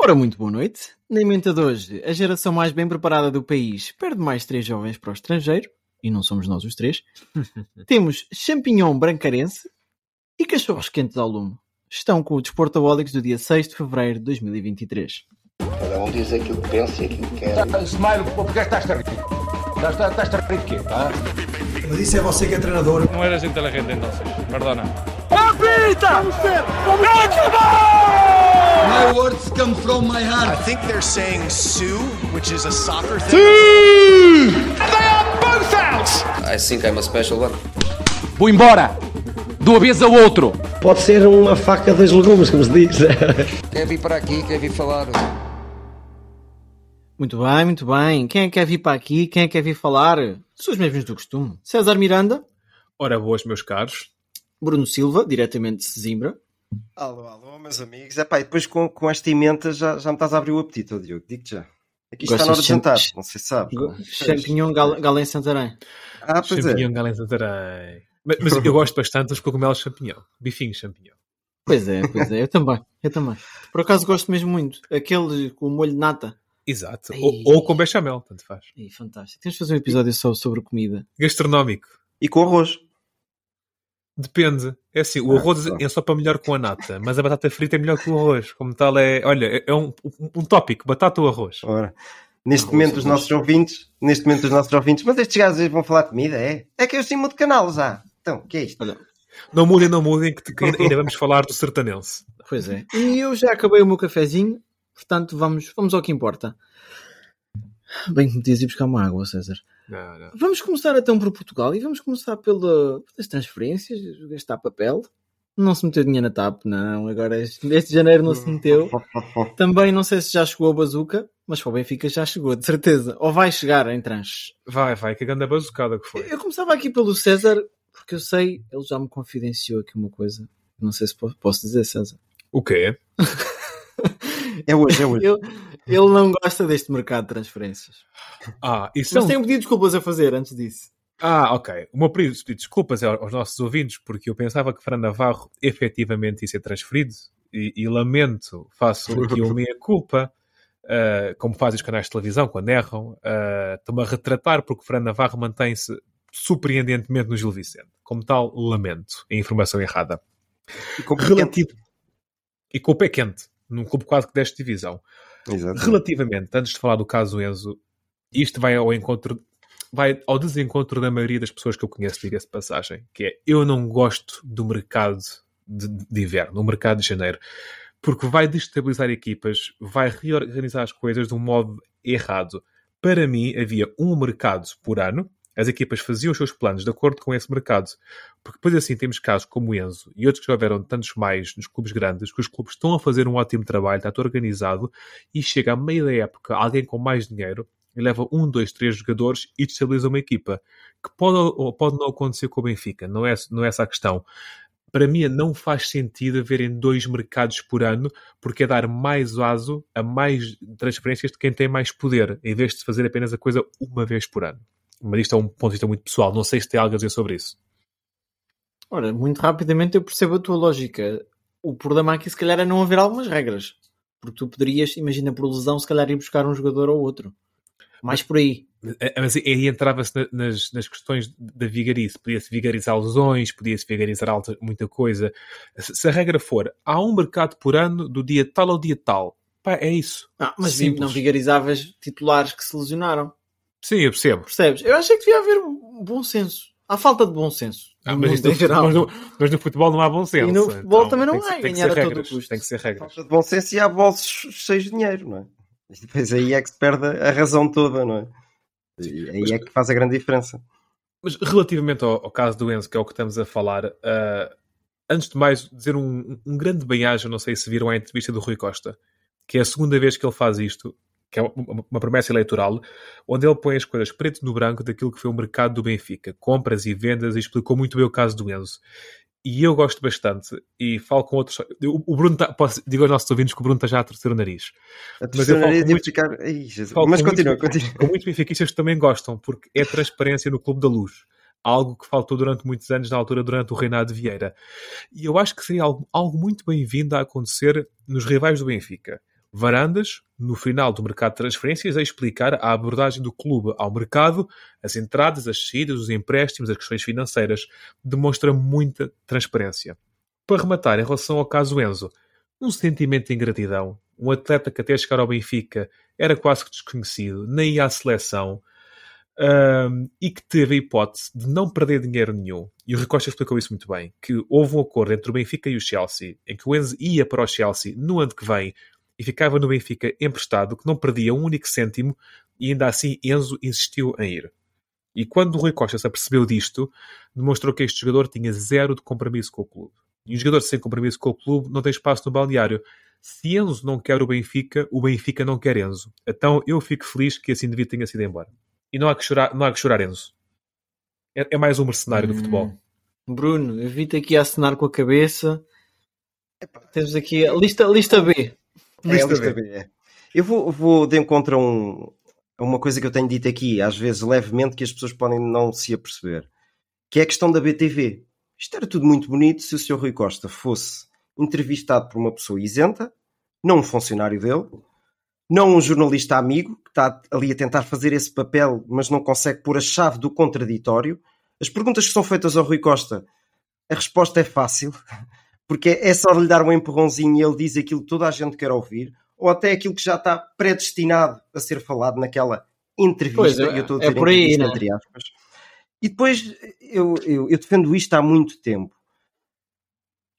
Ora, muito boa noite. Na emenda de hoje, a geração mais bem preparada do país perde mais três jovens para o estrangeiro, e não somos nós os três. Temos champignon brancarense e cachorros quentes ao lume. Estão com o Desportabólicos do dia 6 de fevereiro de 2023. Cada um diz aquilo que pensa e aquilo que quer. Smile, porque estás a rir? Estás, a rir de quê? Ah? Mas isso é você que é treinador. No eres inteligente entonces, perdona. My words come from my heart. I think they're saying Sue, which is a soccer thing. I think I'm a special one. Vou embora! Do avesso ao outro! Pode ser uma faca dos legumes, como se diz. Quer vir para aqui, quer vir falar. Muito bem, muito bem. Quem é que quer vir para aqui? Quem é que quer vir falar? São os mesmos do costume. César Miranda, Ora, boas, meus caros. Bruno Silva, diretamente de Zimbra. Alô, alô, meus amigos. Epá, e depois com, com esta emenda já, já me estás a abrir o apetite, Diogo. Digo-te já. Aqui está Gostas na hora de jantar, não sei se é? Champignon gal Galém Santarém. Ah, pois é. champignon galém santarém. Mas, mas eu gosto bastante dos cogumelos champignon. Bifinhos champignon. Pois é, pois é. Eu também, eu também. Por acaso gosto mesmo muito. Aquele com o molho de nata. Exato. Ai. Ou, ou com bechamel, tanto faz. Ih, fantástico. Temos de fazer um episódio só sobre comida. Gastronómico. E com arroz. Depende. É assim, o arroz Ah, tá. é só para melhor com a nata, mas a batata frita é melhor que o arroz. Como tal, é. Olha, é- é um, um, tópico: batata ou arroz. Ora, neste Arroz, momento os arroz. nossos ouvintes, neste momento os nossos ouvintes, mas estes gajos vão falar de comida, é? É que eu sim mudo de canal já. Então, o que é isto? Olha, Não mudem, não mudem, que, ainda vamos falar do sertanense. pois é. E eu já acabei o meu cafezinho, portanto vamos, vamos ao que importa. Bem que me dias ir buscar uma água, César. Não, não. Vamos começar então por Portugal e vamos começar pela, pelas transferências, gastar papel. Não se meteu dinheiro na TAP, não. Agora este, este janeiro não se meteu. Também não sei se já chegou a bazuca, mas para o Benfica já chegou, de certeza. Ou vai chegar em tranches. Vai, vai, que grande bazucada que foi. Eu começava aqui pelo César, porque eu sei, ele já me confidenciou aqui uma coisa. Não sei se po- posso dizer, César. O quê? É hoje, é hoje. Eu- ele não gosta deste mercado de transferências. Ah, isso Mas é um- tenho pedido desculpas a fazer antes disso. Ah, ok. O meu pedido de desculpas é aos nossos ouvintes, porque eu pensava que Fernando Navarro efetivamente ia ser transferido e, e lamento, faço aqui uma meia-culpa, ah, como fazem os canais de televisão quando erram. ah, Estou-me a retratar porque Fernando Navarro mantém-se surpreendentemente no Gil Vicente. Como tal, lamento a informação errada. E com Relativo... E com o pé quente, num clube quase que desta divisão. Exato. Relativamente, antes de falar do caso Enzo, isto vai ao encontro, vai ao desencontro da maioria das pessoas que eu conheço, diga-se passagem, que é eu não gosto do mercado de, de inverno, do mercado de janeiro, porque vai destabilizar equipas, vai reorganizar as coisas de um modo errado. Para mim, havia um mercado por ano, as equipas faziam os seus planos de acordo com esse mercado. Porque depois assim temos casos como o Enzo e outros que já houveram tantos mais nos clubes grandes, que os clubes estão a fazer um ótimo trabalho, está tudo organizado, e chega a meio da época alguém com mais dinheiro e leva um, dois, três jogadores e destabiliza uma equipa. Que pode pode não acontecer com o Benfica, não é, não é essa a questão. Para mim não faz sentido haverem dois mercados por ano, porque é dar mais aso a mais transferências de quem tem mais poder, em vez de fazer apenas a coisa uma vez por ano. Mas isto é um ponto de vista muito pessoal, não sei se tem algo a dizer sobre isso. Ora, muito rapidamente eu percebo a tua lógica. O problema aqui, se calhar, é não haver algumas regras. Porque tu poderias, imagina por lesão, se calhar ir buscar um jogador ou outro. Mais por aí. É, Mas aí entrava-se na- nas, nas questões da vigarice. Podia-se vigarizar lesões, podia-se vigarizar alta- muita coisa. Se, se a regra for, há um mercado por ano do dia tal ao dia tal. Pá, é isso. Ah, mas Simples. não vigarizavas titulares que se lesionaram. Sim, eu percebo. Percebes? Eu achei que devia haver um bom senso. Há falta de bom senso. Ah, no mas, mundo isto geral. futebol, mas, no, mas no futebol não há bom senso. E no futebol então também não há, tem que ser regras, custo. Tem que ser regras. Falta de bom senso e há bolsos cheios de dinheiro, não é? E depois aí é que se perde a razão toda, não é? E aí é que faz a grande diferença. Mas relativamente ao, ao caso do Enzo, que é o que estamos a falar, ah, antes de mais, dizer um, um grande bem-aja, não sei se viram a entrevista do Rui Costa, que é a segunda vez que ele faz isto, que é uma, promessa eleitoral, onde ele põe as coisas preto no branco daquilo que foi o mercado do Benfica, compras e vendas, e explicou muito bem o caso do Enzo. E eu gosto bastante, e falo com outros. O Bruno, tá, posso, digo aos nossos ouvintes que o Bruno está já a torcer o nariz. A Mas eu falo nariz muitos- ficar. Ai, Mas continua, muitos- continua. Com muitos benfiquistas que também gostam, porque é transparência no Clube da Luz. Algo que faltou durante muitos anos, na altura, durante o reinado de Vieira. E eu acho que seria algo, algo muito bem-vindo a acontecer nos rivais do Benfica. Varandas, no final do mercado de transferências, a explicar a abordagem do clube ao mercado, as entradas, as saídas, os empréstimos, as questões financeiras. Demonstra muita transparência. Para rematar, em relação ao caso Enzo, um sentimento de ingratidão. Um atleta que até chegar ao Benfica era quase que desconhecido, nem ia à seleção, um, e que teve a hipótese de não perder dinheiro nenhum. E o Ricosta explicou isso muito bem, que houve um acordo entre o Benfica e o Chelsea, em que o Enzo ia para o Chelsea no ano que vem e ficava no Benfica emprestado, que não perdia um único cêntimo, e ainda assim Enzo insistiu em ir. E quando o Rui Costa se apercebeu disto, demonstrou que este jogador tinha zero de compromisso com o clube. E um jogador sem compromisso com o clube não tem espaço no balneário. Se Enzo não quer o Benfica, o Benfica não quer Enzo. Então eu fico feliz que esse indivíduo tenha sido embora. E não há que chorar, não há que chorar Enzo. É, é mais um mercenário hum. do futebol. Bruno, evita aqui a acenar com a cabeça. Temos aqui a lista, lista B. É, a lista B. É. Eu vou, vou de encontro a, um, uma coisa que eu tenho dito aqui, às vezes levemente, que as pessoas podem não se aperceber, que é a questão da BTV. Isto era tudo muito bonito se o Sr. Rui Costa fosse entrevistado por uma pessoa isenta, não um funcionário dele, não um jornalista amigo que está ali a tentar fazer esse papel, mas não consegue pôr a chave do contraditório. As perguntas que são feitas ao Rui Costa, a resposta é fácil, porque é só lhe dar um empurrãozinho e ele diz aquilo que toda a gente quer ouvir, ou até aquilo que já está predestinado a ser falado naquela entrevista. Pois, é, eu estou a dizer é por aí, né? entre aspas. E depois eu, eu, eu, defendo isto há muito tempo.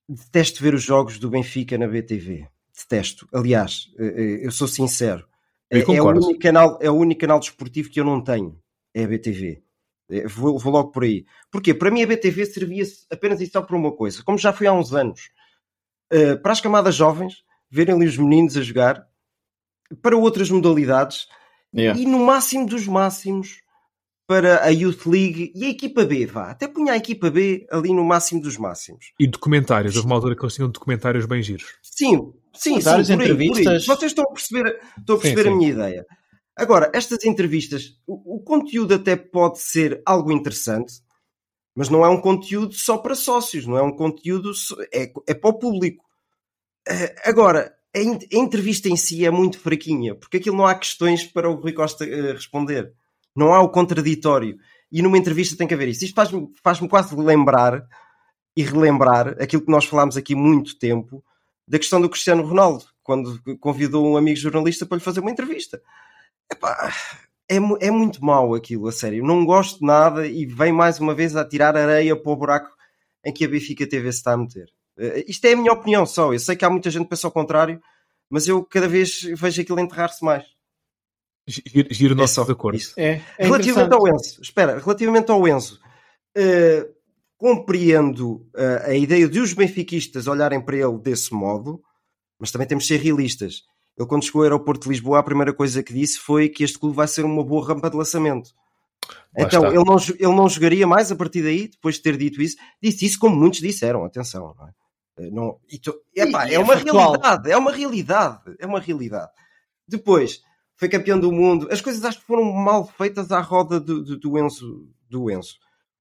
Detesto ver os jogos do Benfica na BTV. Detesto. Aliás, eh, eh, eu sou sincero. É, é, o único canal, é o único canal desportivo que eu não tenho. É a BTV. É, vou, vou logo por aí. Porquê? Para mim a BTV servia apenas e só para uma coisa. Como já foi há uns anos. Eh, para as camadas jovens, verem ali os meninos a jogar. Para outras modalidades. Yeah. E no máximo dos máximos para a Youth League e a equipa B, vá. Até punha a equipa B ali no máximo dos máximos. E documentários, houve uma altura que eles tinham documentários bem giros. Sim, sim, sim, por entrevistas. Aí, por aí. Vocês estão a perceber, estão a, perceber sim, sim. a minha ideia. Agora, estas entrevistas, o, o, conteúdo até pode ser algo interessante, mas não é um conteúdo só para sócios, não é um conteúdo, é, é para o público. Uh, agora, a, a, entrevista em si é muito fraquinha, porque aquilo não há questões para o Rui Costa uh, responder não há o contraditório. E numa entrevista tem que haver isso. Isto faz-me faz quase lembrar e relembrar aquilo que nós falámos aqui muito tempo da questão do Cristiano Ronaldo, quando convidou um amigo jornalista para lhe fazer uma entrevista. Epá, é, é muito mau aquilo, a sério. Não gosto de nada e vem mais uma vez a tirar areia para o buraco em que a Benfica TV se está a meter. Uh, isto é a minha opinião só. Eu sei que há muita gente que pensa ao contrário, mas eu cada vez vejo aquilo enterrar-se mais. Giro, giro nosso é acordo. É, é relativamente ao Enzo, espera, relativamente ao Enzo, uh, compreendo uh, a ideia de os benfiquistas olharem para ele desse modo, mas também temos de ser realistas. Ele, quando chegou ao aeroporto de Lisboa, a primeira coisa que disse foi que este clube vai ser uma boa rampa de lançamento. Lá então, ele não, ele não jogaria mais a partir daí, depois de ter dito isso. Disse isso como muitos disseram, atenção. Não é? Eh, não, e epá, e, é, é uma realidade, é uma realidade, é uma realidade. Depois, foi campeão do mundo. As coisas acho que foram mal feitas à roda do, do, do Enzo. Do Enzo.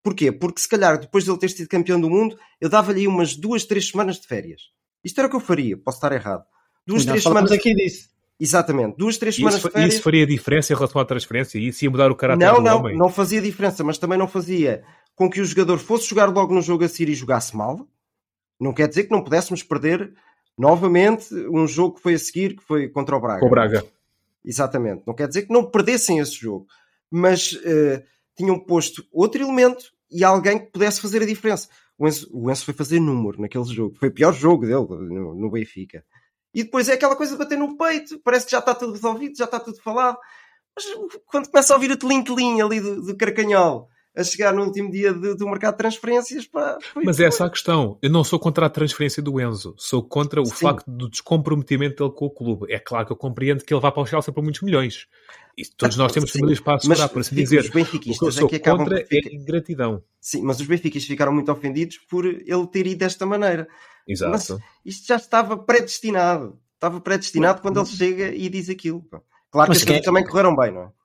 Porquê? Porque se calhar depois de ele ter sido campeão do mundo, eu dava-lhe umas duas, três semanas de férias. Isto era o que eu faria, posso estar errado. Duas, três semanas. aqui disso. Exatamente, duas, três semanas isso, de férias. Isso faria diferença em relação à transferência? Isso ia mudar o caráter não, do não, homem? Não, não fazia diferença, mas também não fazia com que o jogador fosse jogar logo no jogo a seguir e jogasse mal. Não quer dizer que não pudéssemos perder novamente um jogo que foi a seguir, que foi contra o Braga. O Braga. Exatamente. Não quer dizer que não perdessem esse jogo, mas uh, tinham posto outro elemento e alguém que pudesse fazer a diferença. O Enzo, o Enzo foi fazer número naquele jogo. Foi o pior jogo dele no, no, Benfica. E depois é aquela coisa de bater no peito. Parece que já está tudo resolvido, já está tudo falado. Mas quando começa a ouvir o telim-telim ali do, do Carcanhol a chegar no último dia de, do mercado de transferências. Pá, Mas essa é a questão. Eu não sou contra a transferência do Enzo. Sou contra o Sim. facto do descomprometimento dele com o clube. É claro que eu compreendo que ele vá para o Chelsea por muitos milhões. E todos nós temos Sim. famílias para assegurar, mas, por assim dizer. Os benfiquistas o que eu é sou é que contra é ingratidão. Sim, mas os benfiquistas ficaram muito ofendidos por ele ter ido desta maneira. Exato. Mas isto já estava predestinado. Estava predestinado quando ele chega e diz aquilo. Claro mas que as coisas é... também correram bem, não é?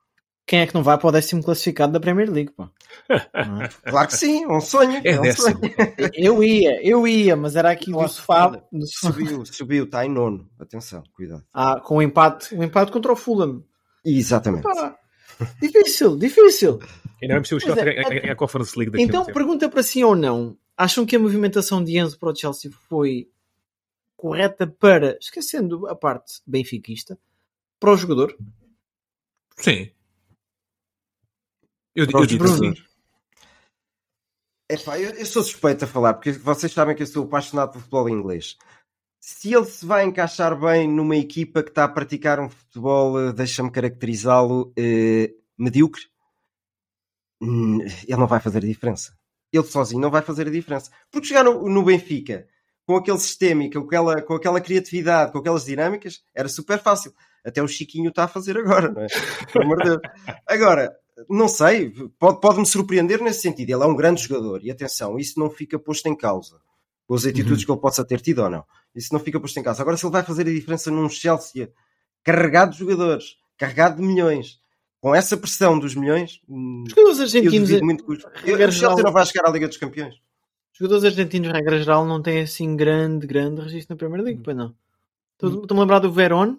Quem é que não vai para o décimo classificado da Premier League, pá? É? Claro que sim, um sonho. É, é um décimo. sonho. Eu ia, eu ia, mas era aqui do Nossa, sofá. do sofá. Subiu, subiu, está em nono. Atenção, cuidado. Ah, com o empate, o empate contra o Fulham. Exatamente. Pá, difícil, difícil. Ainda vamos ser o Pois é, Chelsea a Conference League daqui a Então, um pergunta para sim ou não. Acham que a movimentação de Enzo para o Chelsea foi correta para, esquecendo a parte benfiquista, para o jogador? Sim. Eu, eu digo Bruno. sim. Epá, eu, eu sou suspeito a falar, porque vocês sabem que eu sou apaixonado por futebol inglês. Se ele se vai encaixar bem numa equipa que está a praticar um futebol, eh, deixa-me caracterizá-lo, eh, medíocre, hum, ele não vai fazer a diferença. Ele sozinho não vai fazer a diferença. Porque jogar no, no Benfica, com aquele sistema com aquela, com aquela criatividade, com aquelas dinâmicas, era super fácil. Até o Chiquinho está a fazer agora, não é? Pelo amor de Deus. Agora, não sei, pode- pode-me surpreender nesse sentido. Ele é um grande jogador e atenção, isso não fica posto em causa. Com as atitudes que ele possa ter tido ou não. Isso não fica posto em causa. Agora, se ele vai fazer a diferença num Chelsea carregado de jogadores, carregado de milhões, com essa pressão dos milhões, hum, Os jogadores eu argentinos, duvido muito que os- eu- regra o Chelsea não vai chegar à Liga dos Campeões. os jogadores argentinos, regra geral, não têm assim grande, grande registro na Premier League, pois não. Estou- Estou-me a lembrar do Verón.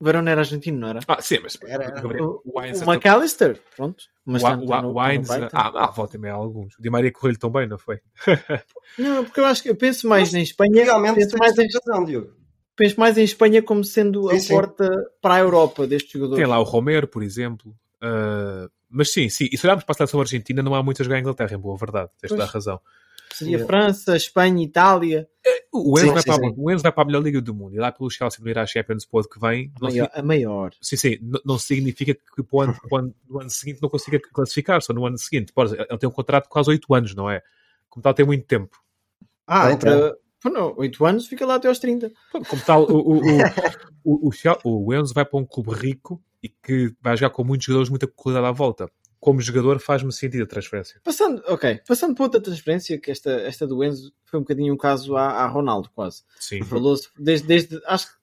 O Verón era argentino, não era? Ah, sim, mas Era- era- O, o o McAllister, pronto. Mas o no- o está no Wines- ah, ah, volta também há alguns. O Di Maria correu-lhe tão bem, não foi? Não, porque eu acho que eu penso mais em Espanha, Realmente, penso mais, em, tens razão, Diogo. penso mais em Espanha como sendo Sim, a sim. porta para a Europa destes jogadores. Tem lá o Romero, por exemplo. Ah, mas sim, sim. E se olharmos para a seleção argentina, não há muitas a jogar em Inglaterra, em boa verdade. Tens toda a razão. Seria Yeah. França, Espanha, Itália. O Enzo, Sim, vai, sim, para, sim. o Enzo vai para a melhor liga do mundo e lá pelo Chelsea não ir à Champions para o ano que vem. A Não, maior. A maior. Sim, sim, não, não significa que para o ano, para o ano- no ano seguinte não consiga classificar, só no ano seguinte. Pode, ele tem um contrato de quase 8 anos, não é? Como tal, tem muito tempo. Ah, Tem, para, Pô, não, 8 anos fica lá até aos 30. Como tal, o, o, o, o, o Enzo vai para um clube rico e que vai jogar com muitos jogadores, muita qualidade à volta. Como jogador, faz-me sentido a transferência. Passando, ok, passando para outra transferência, que esta, esta do Enzo foi um bocadinho um caso a, a Ronaldo, quase. Sim. Falou-se desde, desde. Acho que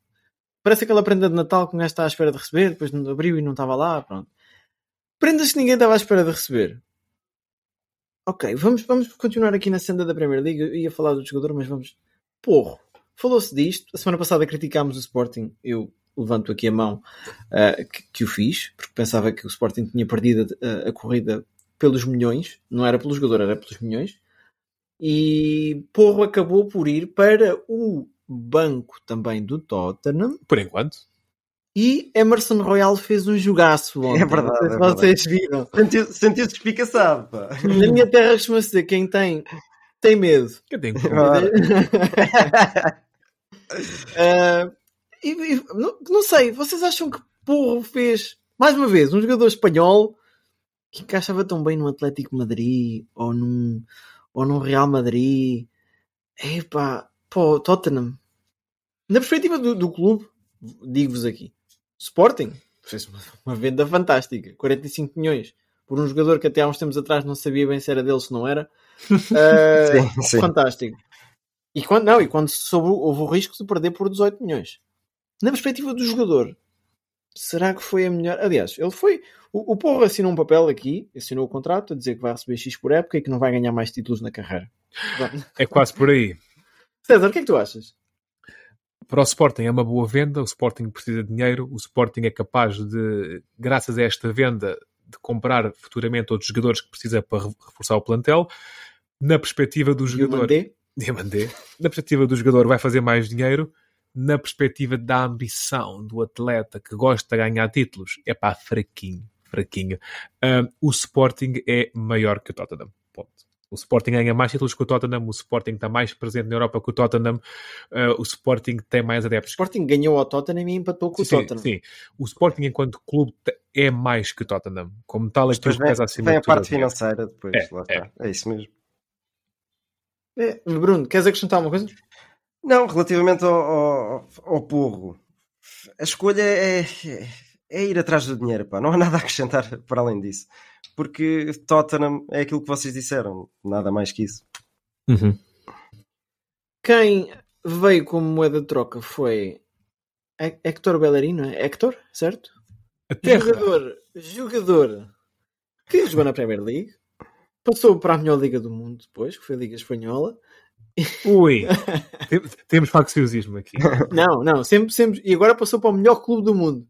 parece aquela prenda de Natal que um gajo está à espera de receber, depois abriu e não estava lá. Pronto. Prendas que ninguém estava à espera de receber. Ok, vamos, vamos continuar aqui na senda da Premier League. Eu ia falar do jogador, mas vamos. Porro, falou-se disto. A semana passada criticámos o Sporting. Eu levanto aqui a mão uh, que, que, o fiz, porque pensava que o Sporting tinha perdido a, a corrida pelos milhões, não era pelo jogador, era pelos milhões. E Porro acabou por ir para o banco também do Tottenham. Por enquanto. E Emerson Royal fez um jogaço ontem. É verdade. Sei se é vocês verdade. viram. Sentiu- Sentiu-se espicaçado, pá. Na minha terra costuma-se dizer quem tem, tem medo. Eu tenho Ora. Uh, e, e, não, não sei, vocês acham que Porro fez, mais uma vez, um jogador espanhol que encaixava tão bem no Atlético Madrid ou num, ou num Real Madrid? Epá, pô, Tottenham. Na perspectiva do, do clube, digo-vos aqui, Sporting fez uma, uma venda fantástica, 45 milhões por um jogador que até há uns tempos atrás não sabia bem se era dele se não era. Uh, Sim, sim. Fantástico. E quando, não, e quando soube, houve o risco de perder por 18 milhões. Na perspectiva do jogador, será que foi a melhor? Aliás, ele foi. O, o Porro assinou um papel aqui, assinou o contrato a dizer que vai receber X por época e que não vai ganhar mais títulos na carreira. É quase por aí. César, o que é que tu achas? Para o Sporting é uma boa venda, o Sporting precisa de dinheiro, o Sporting é capaz de, graças a esta venda, de comprar futuramente outros jogadores que precisa para reforçar o plantel. Na perspectiva do jogador. Diamandé? Na perspectiva do jogador, vai fazer mais dinheiro. Na perspectiva da ambição do atleta que gosta de ganhar títulos, é pá, fraquinho, fraquinho. Um, o Sporting é maior que o Tottenham. Ponto. O Sporting ganha mais títulos que o Tottenham, o Sporting está mais presente na Europa que o Tottenham, uh, o Sporting tem mais O adeptos. Sporting ganhou ao Tottenham e empatou com sim, o Tottenham. Sim, o Sporting enquanto clube é mais que o Tottenham. Como tal, aquilo depois pesa acima vem a parte financeira depois. É, lá está. É. isso mesmo. É, Bruno, queres acrescentar uma coisa? Não, relativamente ao, ao, ao porro, a escolha é, é, é ir atrás do dinheiro, pá. Não há nada a acrescentar para além disso. Porque Tottenham é aquilo que vocês disseram, nada mais que isso. Uhum. Quem veio como moeda de troca foi Hector Bellerin, não é? Hector, certo? Jogador, jogador que jogou na Premier League, passou para a melhor liga do mundo depois, que foi a Liga Espanhola. Ui, temos facciosismo aqui. Não, não, sempre, sempre. E agora passou para o melhor clube do mundo.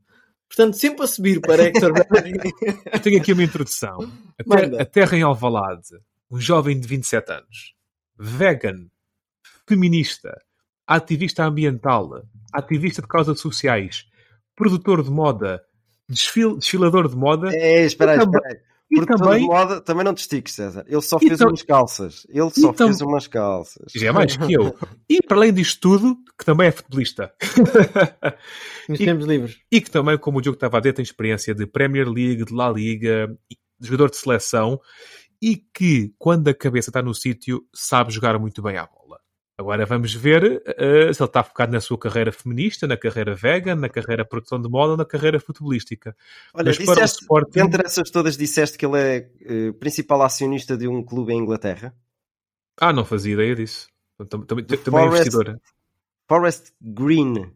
Portanto, sempre a subir para Hector Eu tenho aqui uma introdução. A, ter, a Terra em Alvalade, um jovem de 27 anos, vegan, feminista, ativista ambiental, ativista de causas sociais, produtor de moda, desfil, desfilador de moda. É, espera aí, espera aí. E também... moda, também não te estiques, César. Ele só fez tam... umas calças. Ele só tam... fez umas calças. Já é mais que eu. E para além disto tudo, que também é futebolista. Nos e, tempos livres. E que também, como o Diogo estava a dizer, tem experiência de Premier League, de La Liga, de jogador de seleção e que, quando a cabeça está no sítio, sabe jogar muito bem à bola. Agora vamos ver uh, se ele está focado na sua carreira feminista, na carreira vegan, na carreira produção de moda ou na carreira futebolística. Olha, Mas disseste, para o Sporting... entre essas todas disseste que ele é uh, principal acionista de um clube em Inglaterra? Ah, não fazia ideia disso. Também, também é investidora. Forest Green.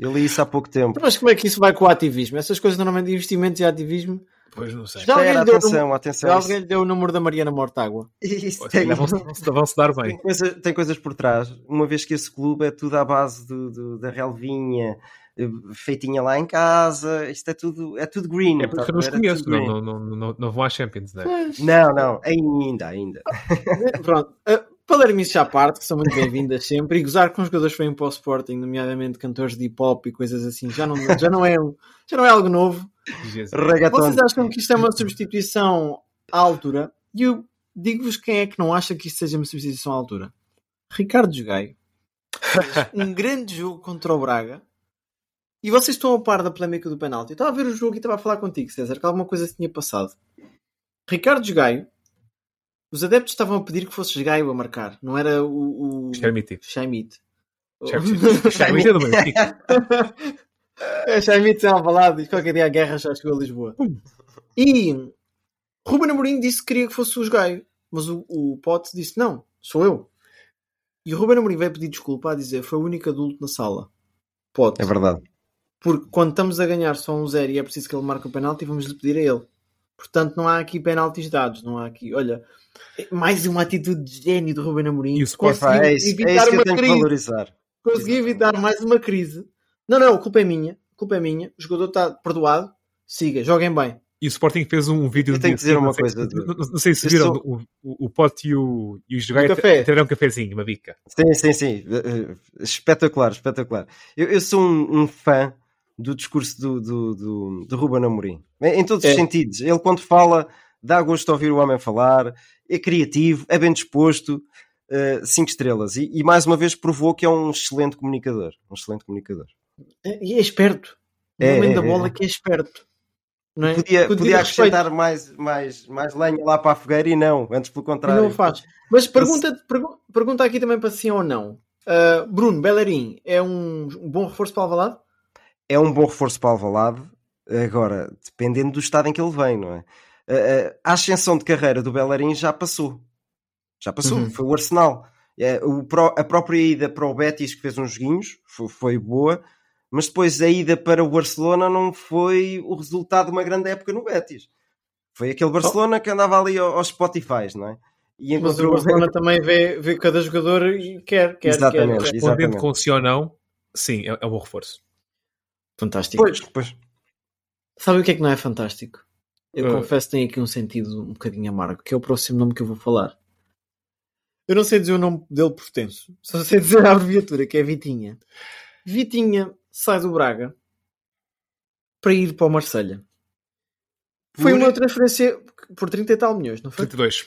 Eu li isso há pouco tempo. Mas como é que isso vai com o ativismo? Essas coisas normalmente investimentos e ativismo Pois não sei. Já alguém, Espera, atenção, atenção. Já alguém lhe deu o número da Mariana Mortágua? Isso tem... Vão-se dar bem. Tem, coisa, tem, coisas por trás. Uma vez que esse clube é tudo à base do, do, da relvinha eh, feitinha lá em casa, isto é tudo, é tudo green. É porque eu não os conheço, não, não, não, não, vão à Champions, não é? Não, não, ainda, ainda. Pronto, uh, Palermices à parte, que são muito bem-vindas sempre, e gozar com os jogadores que vêm para o Sporting, nomeadamente cantores de hip hop e coisas assim, já não, já não, é, já não é algo novo. Vocês acham que isto é uma substituição à altura? E eu digo-vos quem é que não acha que isto seja uma substituição à altura. Ricardo Jogaio. um grande jogo contra o Braga. E vocês estão a par da polémica do penalti. Eu estava a ver o jogo e estava a falar contigo, César, que alguma coisa se tinha passado. Ricardo Jogaio os adeptos estavam a pedir que fosse Gaio a marcar, não era o. o... Schmid. Schmid. Schmid é do Benfica. É Schmid sem Alvalade, qualquer dia a guerra já chegou a Lisboa. E Ruben Amorim disse que queria que fosse o Gaio, mas o, o Pote disse não, sou eu. E o Ruben Amorim veio pedir desculpa a dizer foi o único adulto na sala. Pote. É verdade. Porque quando estamos a ganhar só um zero e é preciso que ele marque o penalti, vamos lhe pedir a ele. Portanto, não há aqui penaltis dados, não há aqui. Olha, mais uma atitude de gênio do Ruben Amorim. E o Sporting é isso, evitar é isso que eu tenho crise. que valorizar. Consegui evitar mais uma crise. Não, não, a culpa é minha. A culpa é minha. O jogador está perdoado. Siga, joguem bem. E o Sporting fez um vídeo. Eu tenho que dizer uma coisa. Não, não, sei se viram, sou... o, o, o Pote e o, e o Jogai tiveram um cafezinho, uma bica. Sim, sim, sim. Espetacular, espetacular. Eu, eu sou um, um, fã do discurso do, do, do, do Ruben Amorim. Em, em todos é. os sentidos. Ele, quando fala, dá gosto de ouvir o homem falar é criativo, é bem disposto, 5 uh, estrelas. E, e, mais uma vez provou que é um excelente comunicador. Um excelente comunicador. É, e é esperto. O é, momento é, da bola é. que é esperto. É? Podia, podia acrescentar mais, mais, mais lenha lá para a fogueira e não, antes pelo contrário. Não faz. Mas pergunta, pergu pergunta aqui também para sim ou não. Uh, Bruno Bellerin é um, um, bom reforço para Alvalade? É um bom reforço para Alvalade. Agora, dependendo do estado em que ele vem, não é? a ascensão de carreira do Bellerin já passou. Já passou, uhum. foi o Arsenal. É, o, a própria ida para o Betis, que fez uns joguinhos, foi, foi, boa, mas depois a ida para o Barcelona não foi o resultado de uma grande época no Betis. Foi aquele Barcelona oh. que andava ali aos Spotify, não é? E encontrou... Mas o Barcelona também vê, vê cada jogador e quer, quer, exatamente, quer. Respondendo com sim ou não, sim, é, é um bom reforço. Fantástico. Pois, pois. Sabe o que é que não é fantástico? Eu uh. confesso que tem aqui um sentido um bocadinho amargo, que é o próximo nome que eu vou falar. Eu não sei dizer o nome dele por tenso, só sei dizer a abreviatura, que é Vitinha. Vitinha sai do Braga para ir para o Marselha. Foi uma transferência por 30 e tal milhões, não foi? 32.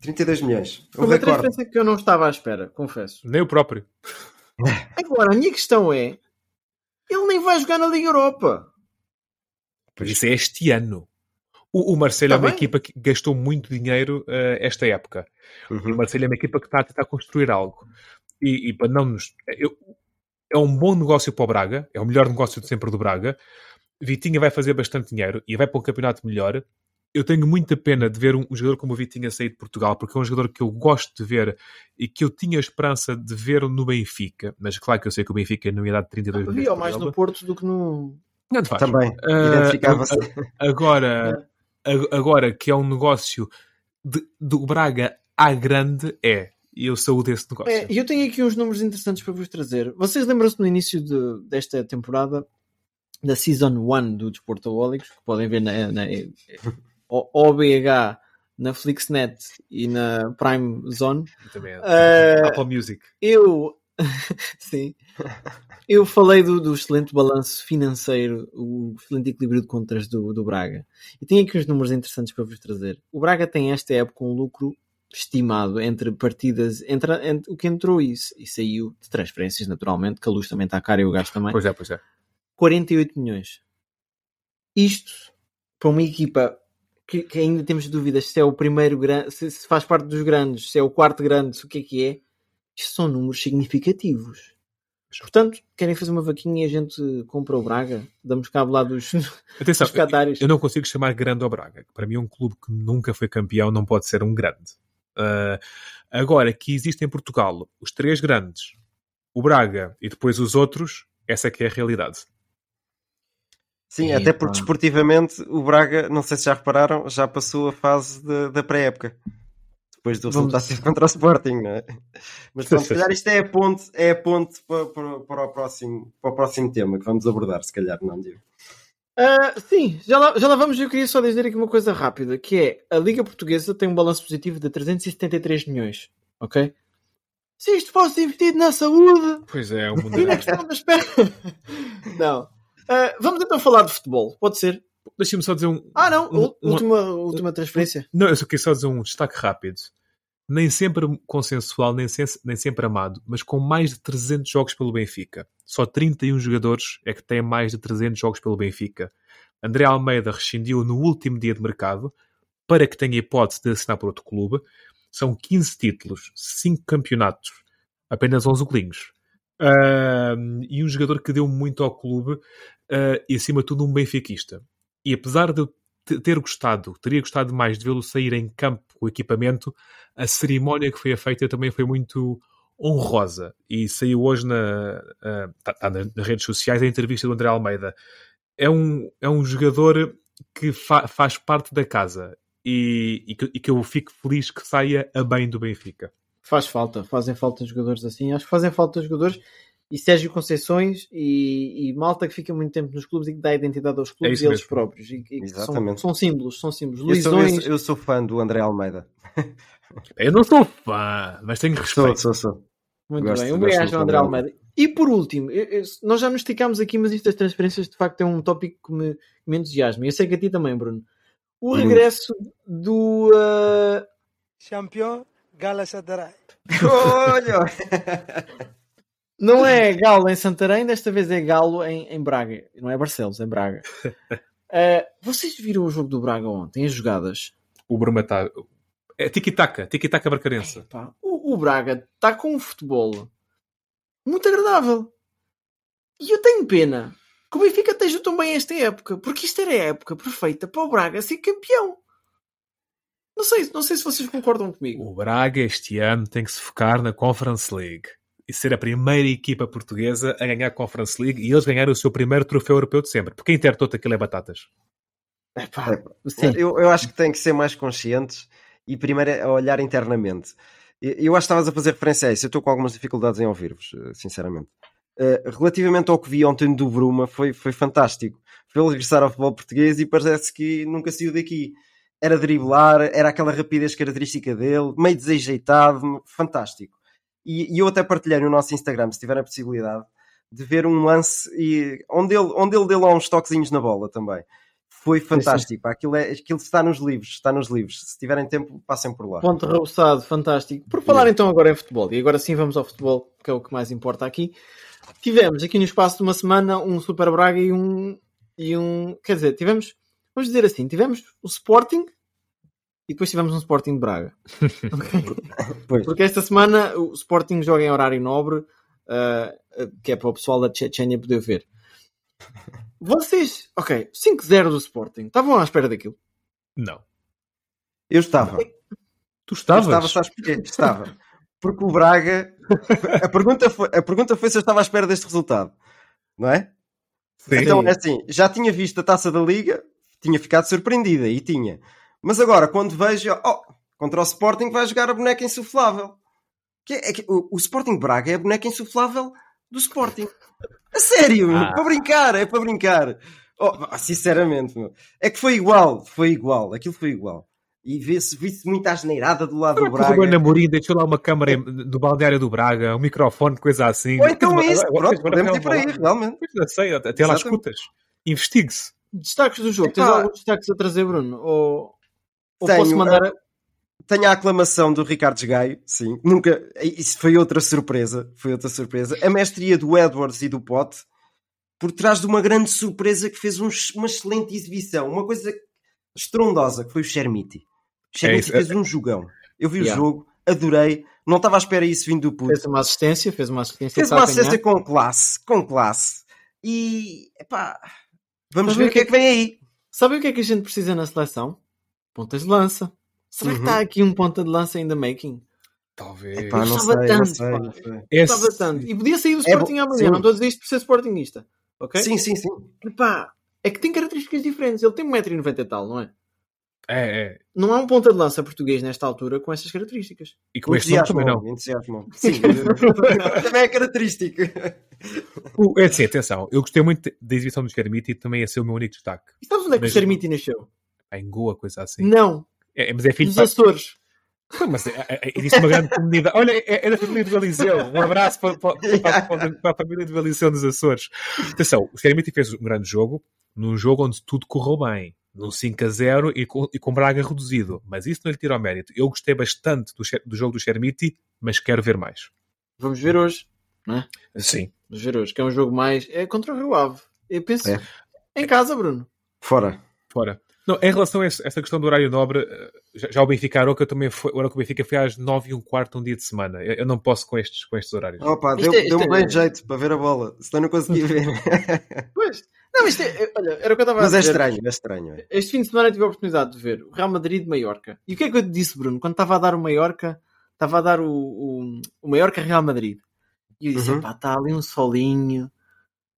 32 milhões. Foi uma transferência que eu não estava à espera, confesso. Nem o próprio. Agora, a minha questão é: ele nem vai jogar na Liga Europa. Pois isso é este ano. O, o Marcelo tá é uma bem. equipa que gastou muito dinheiro uh, esta época. Uhum. O Marcelo é uma equipa que está a tentar construir algo. E, e para não nos. Eu, é um bom negócio para o Braga, é o melhor negócio de sempre do Braga. Vitinha vai fazer bastante dinheiro e vai para um campeonato melhor. Eu tenho muita pena de ver um, um jogador como o Vitinha sair de Portugal, porque é um jogador que eu gosto de ver e que eu tinha esperança de ver no Benfica. Mas claro que eu sei que o Benfica não ia dar 32 milhões. Havia mais no Porto do que no, Não te faz. Também. Uh. Agora, agora que é um negócio de, do Braga à grande, é. E eu saúdo esse negócio. É, eu tenho aqui uns números interessantes para vos trazer. Vocês lembram-se no início de, desta temporada da Season 1 do Desportaólicos, que podem ver na, na OBH, na Flixnet e na Prime Zone. E também é. Uh, Apple Music. Eu, sim, eu falei do, do, excelente balanço financeiro, o excelente equilíbrio de contas do, do Braga. E tenho aqui uns números interessantes para vos trazer. O Braga tem esta época um lucro estimado entre partidas, entre, entre o que entrou e, e, saiu de transferências, naturalmente, que a luz também está cara e o gás também. Pois é, pois é. 48 milhões. Isto, para uma equipa que, que ainda temos dúvidas se é o primeiro grande, se, se, faz parte dos grandes, se é o quarto grande, o que é que é, isto são números significativos. Portanto, querem fazer uma vaquinha e a gente compra o Braga? Damos cabo lá dos, Atenção, dos Eu não consigo chamar grande ao Braga. Para mim, um clube que nunca foi campeão não pode ser um grande. Uh, agora, que existe em Portugal os três grandes, o Braga e depois os outros, essa é que é a realidade. Sim, até porque desportivamente o Braga, não sei se já repararam, já passou a fase de, da pré-época. Depois do resultado Vamos... contra o Sporting, não é? Mas pronto, se calhar isto é a ponte, é a ponte para, para, para, o próximo, para o próximo tema que vamos abordar, se calhar, não digo. Uh, sim, já lá, já lá vamos. Eu queria só dizer aqui uma coisa rápida: que é a Liga Portuguesa tem um balanço positivo de 373 milhões, ok? Se isto fosse investido na saúde, pois é, o mundo e na questão das pernas. Não, uh, vamos então falar de futebol, pode ser? Deixa-me só dizer um. Ah, não, um, última, uma, última transferência. Não, eu só queria só dizer um destaque rápido. Nem sempre consensual, nem, nem sempre amado, mas com mais de 300 jogos pelo Benfica. Só 31 jogadores é que têm mais de 300 jogos pelo Benfica. André Almeida rescindiu no último dia de mercado para que tenha hipótese de assinar por outro clube. São 15 títulos, 5 campeonatos, apenas 11 golinhos. Uh, e um jogador que deu muito ao clube uh, e, acima de tudo, um benfiquista. E apesar de eu ter gostado, teria gostado mais de vê-lo sair em campo com o equipamento, a cerimónia que foi feita também foi muito honrosa e saiu hoje na, uh, tá, tá nas, redes sociais a entrevista do André Almeida. É um, é um jogador que fa faz parte da casa e, e, que, e, que, eu fico feliz que saia a bem do Benfica. Faz falta, fazem falta jogadores assim. Acho que fazem falta jogadores e Sérgio Conceições e, e, malta que fica muito tempo nos clubes e que dá identidade aos clubes é eles mesmo. próprios. E, e Exatamente. São, são, símbolos, são símbolos. Eu sou, eu, eu sou fã do André Almeida. Eu não sou fã, mas tenho respeito. Sou, sou, sou. Muito gosto, bem, um beijo ao André Almeida. E por último, eu, eu, nós já nos esticámos aqui, mas isto das transferências de facto é um tópico que me, que me entusiasma. Eu sei que a ti também, Bruno. O regresso do uh... Champion Galatasaray. Olha! Não é Galo em Santarém, desta vez é Galo em, em Braga. Não é Barcelos, é Braga. Uh, vocês viram o jogo do Braga ontem, as jogadas? O Bruma está é tiki-taka, tiki-taka barcarense. o, o Braga está com um futebol muito agradável. E eu tenho pena que o Benfica esteja tão bem esta época, porque isto era a época perfeita para o Braga ser campeão. Não sei, não sei se vocês concordam comigo. O Braga este ano tem que se focar na Conference League e ser a primeira equipa portuguesa a ganhar a Conference League e eles ganharem o seu primeiro troféu europeu de sempre. Porque a Inter todo aquilo é batatas. Epá, eu, eu acho que tem que ser mais conscientes e primeiro a olhar internamente. Eu acho que estavas a fazer referência a isso. Eu estou com algumas dificuldades em ouvir-vos, eh, sinceramente. Uh, relativamente ao que vi ontem do Bruma, foi, foi fantástico. Foi ele regressar ao futebol português e parece que nunca saiu daqui. Era driblar, era aquela rapidez característica dele, meio desajeitado, fantástico. E, e, eu até partilhei no nosso Instagram, se tiver a possibilidade, de ver um lance e, onde, ele, onde ele deu lá uns toquezinhos na bola também foi fantástico. Aquilo, é, aquilo está nos livros, está nos livros. Se tiverem tempo, passem por lá. Ponto reuçado, fantástico. Por falar então agora em futebol, e agora sim vamos ao futebol, que é o que mais importa aqui. Tivemos aqui no espaço de uma semana um Super Braga e um. E um quer dizer, tivemos, vamos dizer assim, tivemos o Sporting e depois tivemos um Sporting de Braga. okay? Porque esta semana o Sporting joga em horário nobre, uh, que é para o pessoal da Chechênia poder ver. Vocês, ok, 5-0 do Sporting, estavam à espera daquilo? Não. Eu estava. Tu estavas? Eu estava, sabes porquê? Estava. Porque o Braga. A pergunta, foi, a pergunta foi se eu estava à espera deste resultado. Não é? Sim. Então é assim, já tinha visto a taça da Liga, tinha ficado surpreendida e tinha. Mas agora, quando vejo, oh, contra o Sporting vai jogar a boneca insuflável. Que é, é que, o, o, Sporting Braga é a boneca insuflável do Sporting. A sério, ah. para brincar, é para brincar. Oh, sinceramente, meu. é que foi igual, foi igual, aquilo foi igual. E vê-se vê muita asneirada do lado do Braga. O Namorim deixou lá uma câmara do balneário do Braga, um microfone, coisa assim. Ou então é isso, pronto, podemos ir por aí, realmente. Pois sei, até lá escutas. Investigue-se. Destaques do jogo, tens alguns destaques a trazer, Bruno? Ou, ou Tenho, posso mandar... A tenho a aclamação do Ricardo Gaio, sim. Nunca. Isso foi outra surpresa. Foi outra surpresa. A mestria do Edwards e do Pote por trás de uma grande surpresa que fez um, uma excelente exibição. Uma coisa estrondosa, que foi o Chermiti. O Chermiti é fez um jogão. Eu vi yeah. o jogo, adorei. Não estava à espera isso vindo do puto. Fez uma assistência, fez uma assistência. Fez uma assistência com classe, com classe. E, epá, vamos Sabe ver o que é que vem aí. Sabe o que é que a gente precisa na seleção? Pontas de lança. Será uhum. que está aqui um ponta de lança ainda making? Talvez. Epá, não sei, tanto, sei. Esse... tanto. E podia sair do é Sporting é amanhã. Sim. Não estou a dizer isto por ser Sportingista. Ok? Sim, sim, sim. Epá, é que tem características diferentes. Ele tem 1,90m e tal, não é? É, é. Não há um ponta de lança português nesta altura com essas características. E com este também não. Entusiasmo. Sim, também é característica. é assim, atenção. Eu gostei muito da exibição do Schermiti e também ia ser o meu único destaque. E sabes onde é que Mas, o Schermiti nasceu? Em Goa, coisa assim. Não. É, mas é filho Dos Açores. Mas é, é, é, existe uma grande comunidade. Olha, é, é da família do Eliseu. Um abraço para, para, para, para, a família do Eliseu nos Açores. Atenção, o Schermiti fez um grande jogo, num jogo onde tudo correu bem. Num 5 a 0 e com, e com Braga reduzido. Mas isso não lhe tira ao mérito. Eu gostei bastante do, do jogo do Schermiti, mas quero ver mais. Vamos ver hoje, não é? Sim. Vamos ver hoje, que é um jogo mais. É contra o Rio Ave. Eu penso. É. Em casa, Bruno. Fora. Fora. Não, em relação a essa questão do horário nobre, eh, já, já o Benfica Aroca também foi, o Aroca Benfica foi às 9 e um quarto um dia de semana. Eu, eu não posso com estes, com estes horários. Opa, deu, é, deu um bem é... jeito para ver a bola, senão não conseguia ver. pois, não, isto é, olha, era o que eu estava Mas a dizer. Mas é estranho, é estranho. É. Este fim de semana tive a oportunidade de ver o Real Madrid de Maiorca. E o que é que eu te disse, Bruno? Quando estava a dar o Maiorca, estava a dar o, o, o Maiorca Real Madrid. E eu disse, uhum. pá, está ali um solinho.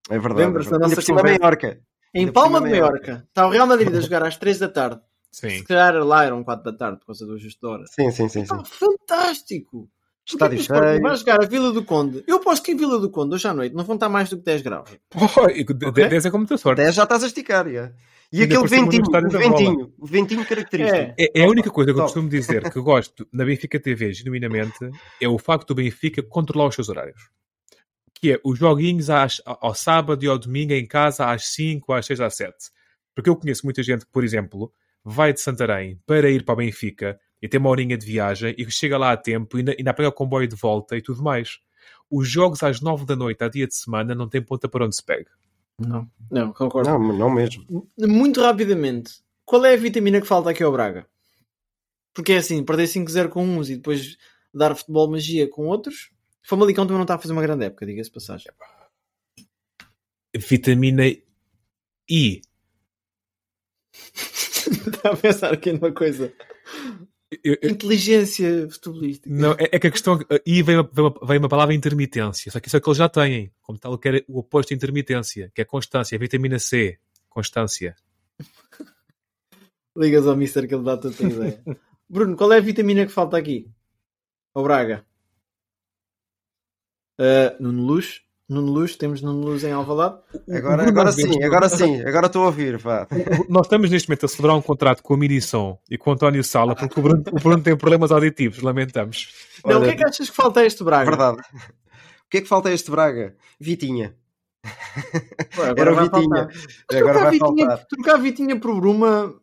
É verdade. Lembra-se da nossa conversa? Maiorca. Em Palma de Maiorca. Está o Real Madrid a jogar às 3 da tarde. Sim. Se calhar lá eram 4 da tarde por causa do hora. Sim, sim, sim. sim. fantástico! Estádio cheio. Vai jogar a Vila do Conde. Eu posso que em Vila do Conde, hoje à noite, não vão estar mais do que 10 graus. Oh, okay? 10 é como muita sorte. 10 já estás a esticar, já. E aquele ventinho, o ventinho, o ventinho característico. É, é, é a única coisa que eu costumo dizer que gosto na Benfica TV, genuinamente, é o facto do Benfica controlar os seus horários. Que é os joguinhos às, ao sábado e ao domingo em casa às 5, às 6, às 7. Porque eu conheço muita gente que, por exemplo, vai de Santarém para ir para o Benfica e tem uma horinha de viagem e chega lá a tempo e ainda, ainda pega o comboio de volta e tudo mais. Os jogos às nove da noite, a dia de semana, não tem ponta para onde se pega. Não, não, concordo. Não, não mesmo. Muito rapidamente, qual é a vitamina que falta aqui ao Braga? Porque é assim, perder 5-0 com uns e depois dar futebol magia com outros. Famalicão também não está a fazer uma grande época, diga-se passagem. Vitamina I. Está a pensar aqui numa coisa. Eu, eu, Inteligência futebolística. Não, é, é, que a questão. Aí vem uma, vem, uma, vem uma palavra intermitência. Só que isso é que eles já têm. Como tal, que é o oposto de intermitência, que é constância, é vitamina C. Constância. Ligas ao Mister que ele dá tanta ideia. Bruno, qual é a vitamina que falta aqui? Ao Braga? Uh, Nuno Luz? Nuno Luz, temos Nuno Luz em Alvalade. Agora, agora sim, agora sim, agora estou a ouvir. Pá. Nós estamos neste momento a celebrar um contrato com a Mirição e com o António Sala, porque o Bruno, o Bruno tem problemas auditivos, lamentamos. Não, Olha, o que é que achas que falta a este Braga? Verdade. O que é que falta a este Braga? Vitinha. Pô, Era o Vitinha. Agora vai Vitinha, faltar. Trocar Vitinha por Bruma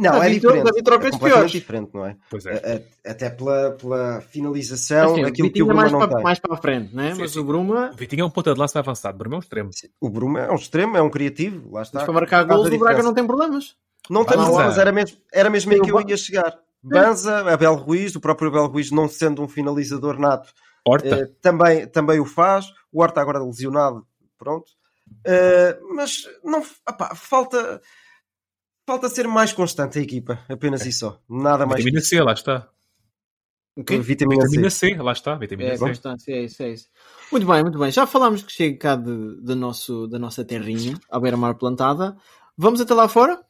não, é diferente. trocas é completamente diferente, não é? Pois é. Até pela, pela finalização, assim, aquilo que o Bruma mais não para, tem. mais para a frente, né? Sim, mas sim. o Bruma... O Vitinho é um ponta de lança avançado, o Bruma é um extremo. O Bruma é um extremo, é um criativo, lá está. Mas para marcar gols o Braga não tem problemas. Não tem problemas, era mesmo, era mesmo aí que eu ia chegar. Banza, Abel Ruiz, o próprio Abel Ruiz não sendo um finalizador nato, Horta. Eh, também, também o faz. O Horta agora lesionado, pronto. Eh, mas não, opá, falta Falta ser mais constante a equipa, apenas é. isso só. Nada mais. Vitamina C, lá está. Okay. Vitamina, vitamina C. C. lá está, vitamina é, C. Constância, é isso, é isso. Muito bem, muito bem. Já falámos que chega cá de, de nosso, da nossa terrinha, à beira-mar plantada. Vamos até lá fora?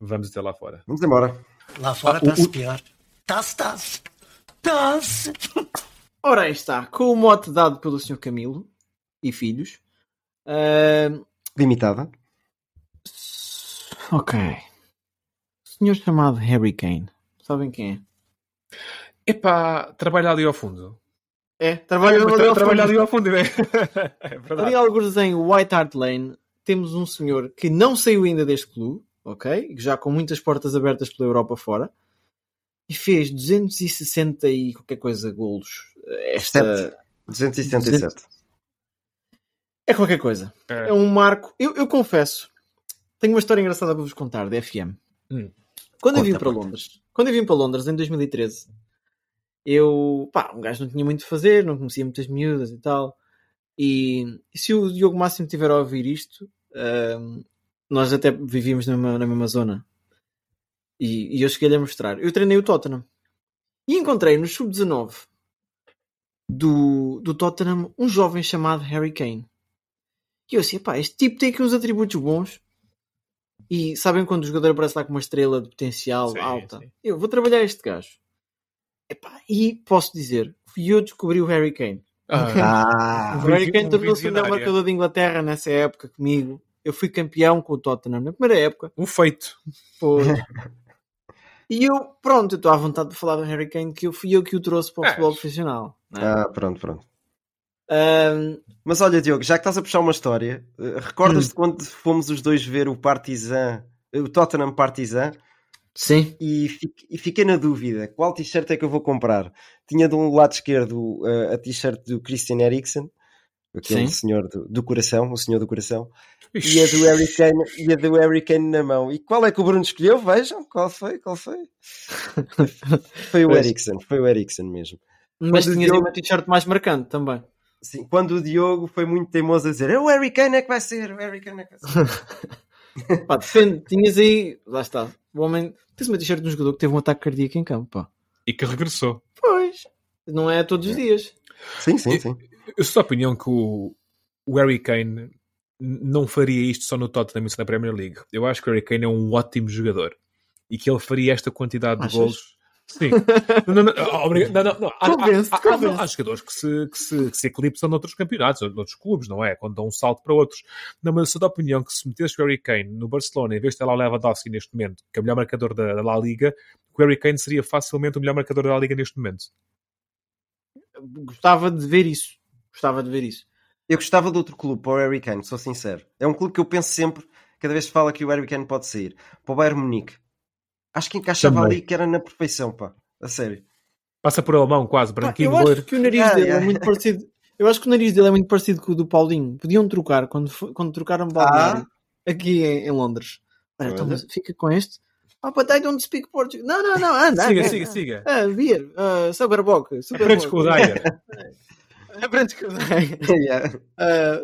Vamos até lá fora. Vamos embora. Lá fora está-se ah, pior. Está-se, está-se. Está-se. Ora, aí está. Com o mote dado pelo Sr. Camilo e filhos. Uh... Limitada. Ok. Senhor chamado Harry Kane. Sabem quem é? Epá, trabalha ali ao fundo. É, trabalha, é, ali, ao trabalha ali ao fundo. É, é verdade. Ali alguns em White Hart Lane temos um senhor que não saiu ainda deste clube, ok? Já com muitas portas abertas pela Europa fora. E fez 260 e qualquer coisa golos. Esta... 277. É qualquer coisa. É, é um marco. Eu, eu, confesso, tenho uma história engraçada para vos contar da FM. Hum. Quando Conta, eu vim para Londres, quando eu vim para Londres em 2013, eu, pá, um gajo não tinha muito a fazer, não conhecia muitas miúdas e tal. E, e se o Diogo Máximo tiver a ouvir isto, uh, nós até vivíamos na mesma, na mesma zona. E, e eu cheguei-lhe a mostrar. Eu treinei o Tottenham. E encontrei no Sub-19 do, do Tottenham um jovem chamado Harry Kane. E eu assim, pá, este tipo tem aqui uns atributos bons. E sabem quando o jogador aparece lá com uma estrela de potencial sim, alta? Sim. Eu vou trabalhar este gajo. Epá, e posso dizer, fui eu descobri o Harry Kane. Ah, o Harry Kane tornou-se o melhor marcador de Inglaterra nessa época comigo. Eu fui campeão com o Tottenham na primeira época. Um feito. Foi. e eu, pronto, eu estou à vontade de falar do Harry Kane, que eu fui eu que o trouxe para o é. futebol profissional. É? Ah, pronto, pronto. Um... Mas olha, Diogo, já que estás a puxar uma história, eh, recordas-te hum. quando fomos os dois ver o Partizan, o Tottenham Partizan? Sim. E, e fiquei na dúvida qual t-shirt é que eu vou comprar. Tinha de um lado esquerdo uh, a t-shirt do Christian Eriksen, aquele Sim. senhor do, do, coração, o senhor do coração, e a do Harry Kane, e a do Harry Kane na mão. E qual é que o Bruno escolheu? Vejam, qual foi? Qual foi? foi o Eriksen, foi o Eriksen mesmo. Mas tinha Diogo... uma t-shirt mais marcante também. Sim, quando o Diogo foi muito teimoso a dizer é o Harry Kane é que vai ser, o Harry Kane é que vai ser. Pá, defende, tinhas aí, lá está, o homem Tens uma t-shirt de um jogador que teve um ataque cardíaco em campo, pá. E que regressou. Pois. Não é todos os dias. Sim, sim, sim. Eu, eu sou da opinião que o, o Harry Kane não faria isto só no Tottenham e na Premier League. Eu acho que o Harry Kane é um ótimo jogador. E que ele faria esta quantidade Achas? de gols Sim. não, não. Não, não, não. Há, há, há, há, jogadores que se, que, se, que se eclipsam noutros campeonatos, noutros clubes, não é? Quando dão um salto para outros. Não, mas eu sou da opinião que se metesse o Harry Kane no Barcelona, em vez de ter lá o Lewandowski neste momento, que é o melhor marcador da, da La Liga, o Harry Kane seria facilmente o melhor marcador da La Liga neste momento. Gostava de ver isso. Gostava de ver isso. Eu gostava de outro clube para o Harry Kane, sou sincero. É um clube que eu penso sempre, cada vez que fala que o Harry Kane pode sair. Para o Bayern Munique Acho que encaixava Também. ali que era na perfeição, pá. A sério. Passa por alemão quase, branquinho, Eu acho que o nariz ah, dele é muito parecido. Eu acho que o nariz dele é muito parecido com o do Paulinho. Podiam trocar quando, quando trocaram balneário ah. aqui em, em Londres. Olha, então, fica com este. Oh, but I don't speak Portuguese. Não, não, não, anda. siga, anda. siga, siga. Ah, beer, uh, Superboc. Aprendes com o Dyer. Aprendes com o Dyer.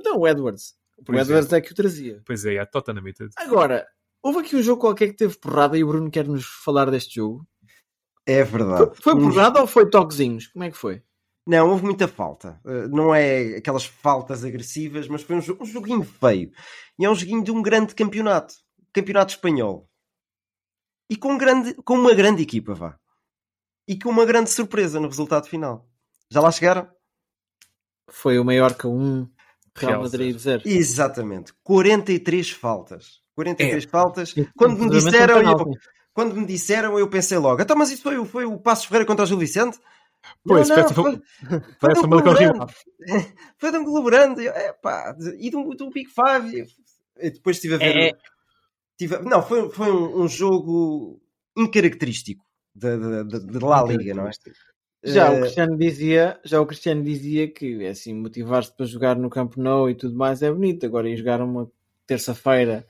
não, o Edwards. o Edwards é que o trazia. Pois é, é Tottenham. Agora, Houve aqui um jogo qualquer que teve porrada e o Bruno quer nos falar deste jogo. É verdade. Foi, foi porrada ou foi toquezinhos? Como é que foi? Não, houve muita falta. Eh, não é aquelas faltas agressivas, mas foi um, um joguinho feio. E é um joguinho de um grande campeonato. Campeonato espanhol. E com, um grande, com uma grande equipa, vá. E com uma grande surpresa no resultado final. Já lá chegaram? Foi o Mallorca 1, Real Madrid 0. Exatamente. 43 faltas. 43 é. faltas. Quando me disseram, eu, quando me disseram, eu pensei logo, então, mas isso foi, o, foi o Passos Ferreira contra o Gil Vicente? Pois, não, não, foi, foi, um foi de um Golo Grande, é, pá, e do, do Big Five. E depois estive a ver. É, é. Tive, não, foi, foi um, um jogo incaracterístico de, de, de, de La Liga, não é? Já o eh, Cristiano dizia, já o Cristiano dizia que é assim, motivar-se para jogar no Campo Nou e tudo mais é bonito. Agora ir jogar uma terça-feira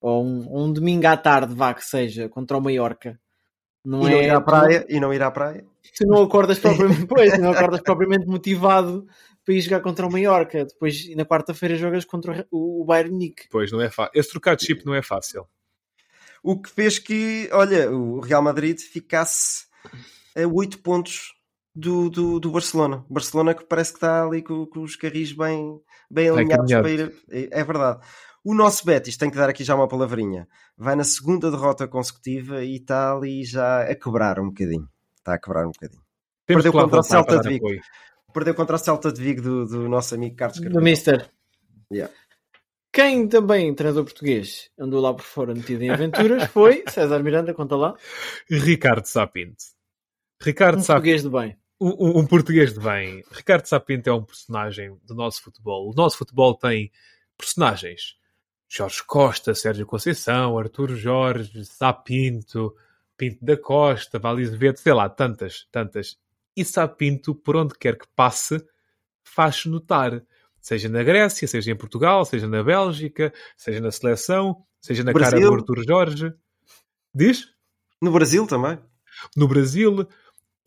ou um, um, domingo à tarde, vá que seja, contra o Mallorca. Não e é, não ir à praia, tu, e não ir à praia. Tu não acordas propriamente, pois, não acordas propriamente motivado para ir jogar contra o Mallorca. Depois, na quarta-feira, jogas contra o, o Bayern Munique. Pois, não é fácil. Esse trocar de chip não é fácil. O que fez que, olha, o Real Madrid ficasse a 8 pontos do, do, do Barcelona. Barcelona que parece que está ali com, com os carris bem, bem alinhados para ir. É, é verdade. O nosso Betis, tem que dar aqui já uma palavrinha, vai na segunda derrota consecutiva e está ali já a quebrar um bocadinho. Está a quebrar um bocadinho. Temos Perdeu contra o Celta de Vigo. Perdeu contra o Celta de Vigo do, do nosso amigo Carlos Carvalho. Do Mister. Yeah. Quem também, treinador português, andou lá por fora metido em aventuras foi César Miranda, conta lá. Ricardo Sapinto. Ricardo um Sapinto. português de bem. Um, um, português de bem. Ricardo Sapinto é um personagem do nosso futebol. O nosso futebol tem personagens Jorge Costa, Sérgio Conceição, Artur Jorge, Sapinto, Pinto da Costa, Valizevedo, sei lá, tantas, tantas. E Sapinto, por onde quer que passe, faz-se notar. Seja na Grécia, seja em Portugal, seja na Bélgica, seja na seleção, seja na Brasil. cara do Artur Jorge. Diz? No Brasil também. No Brasil.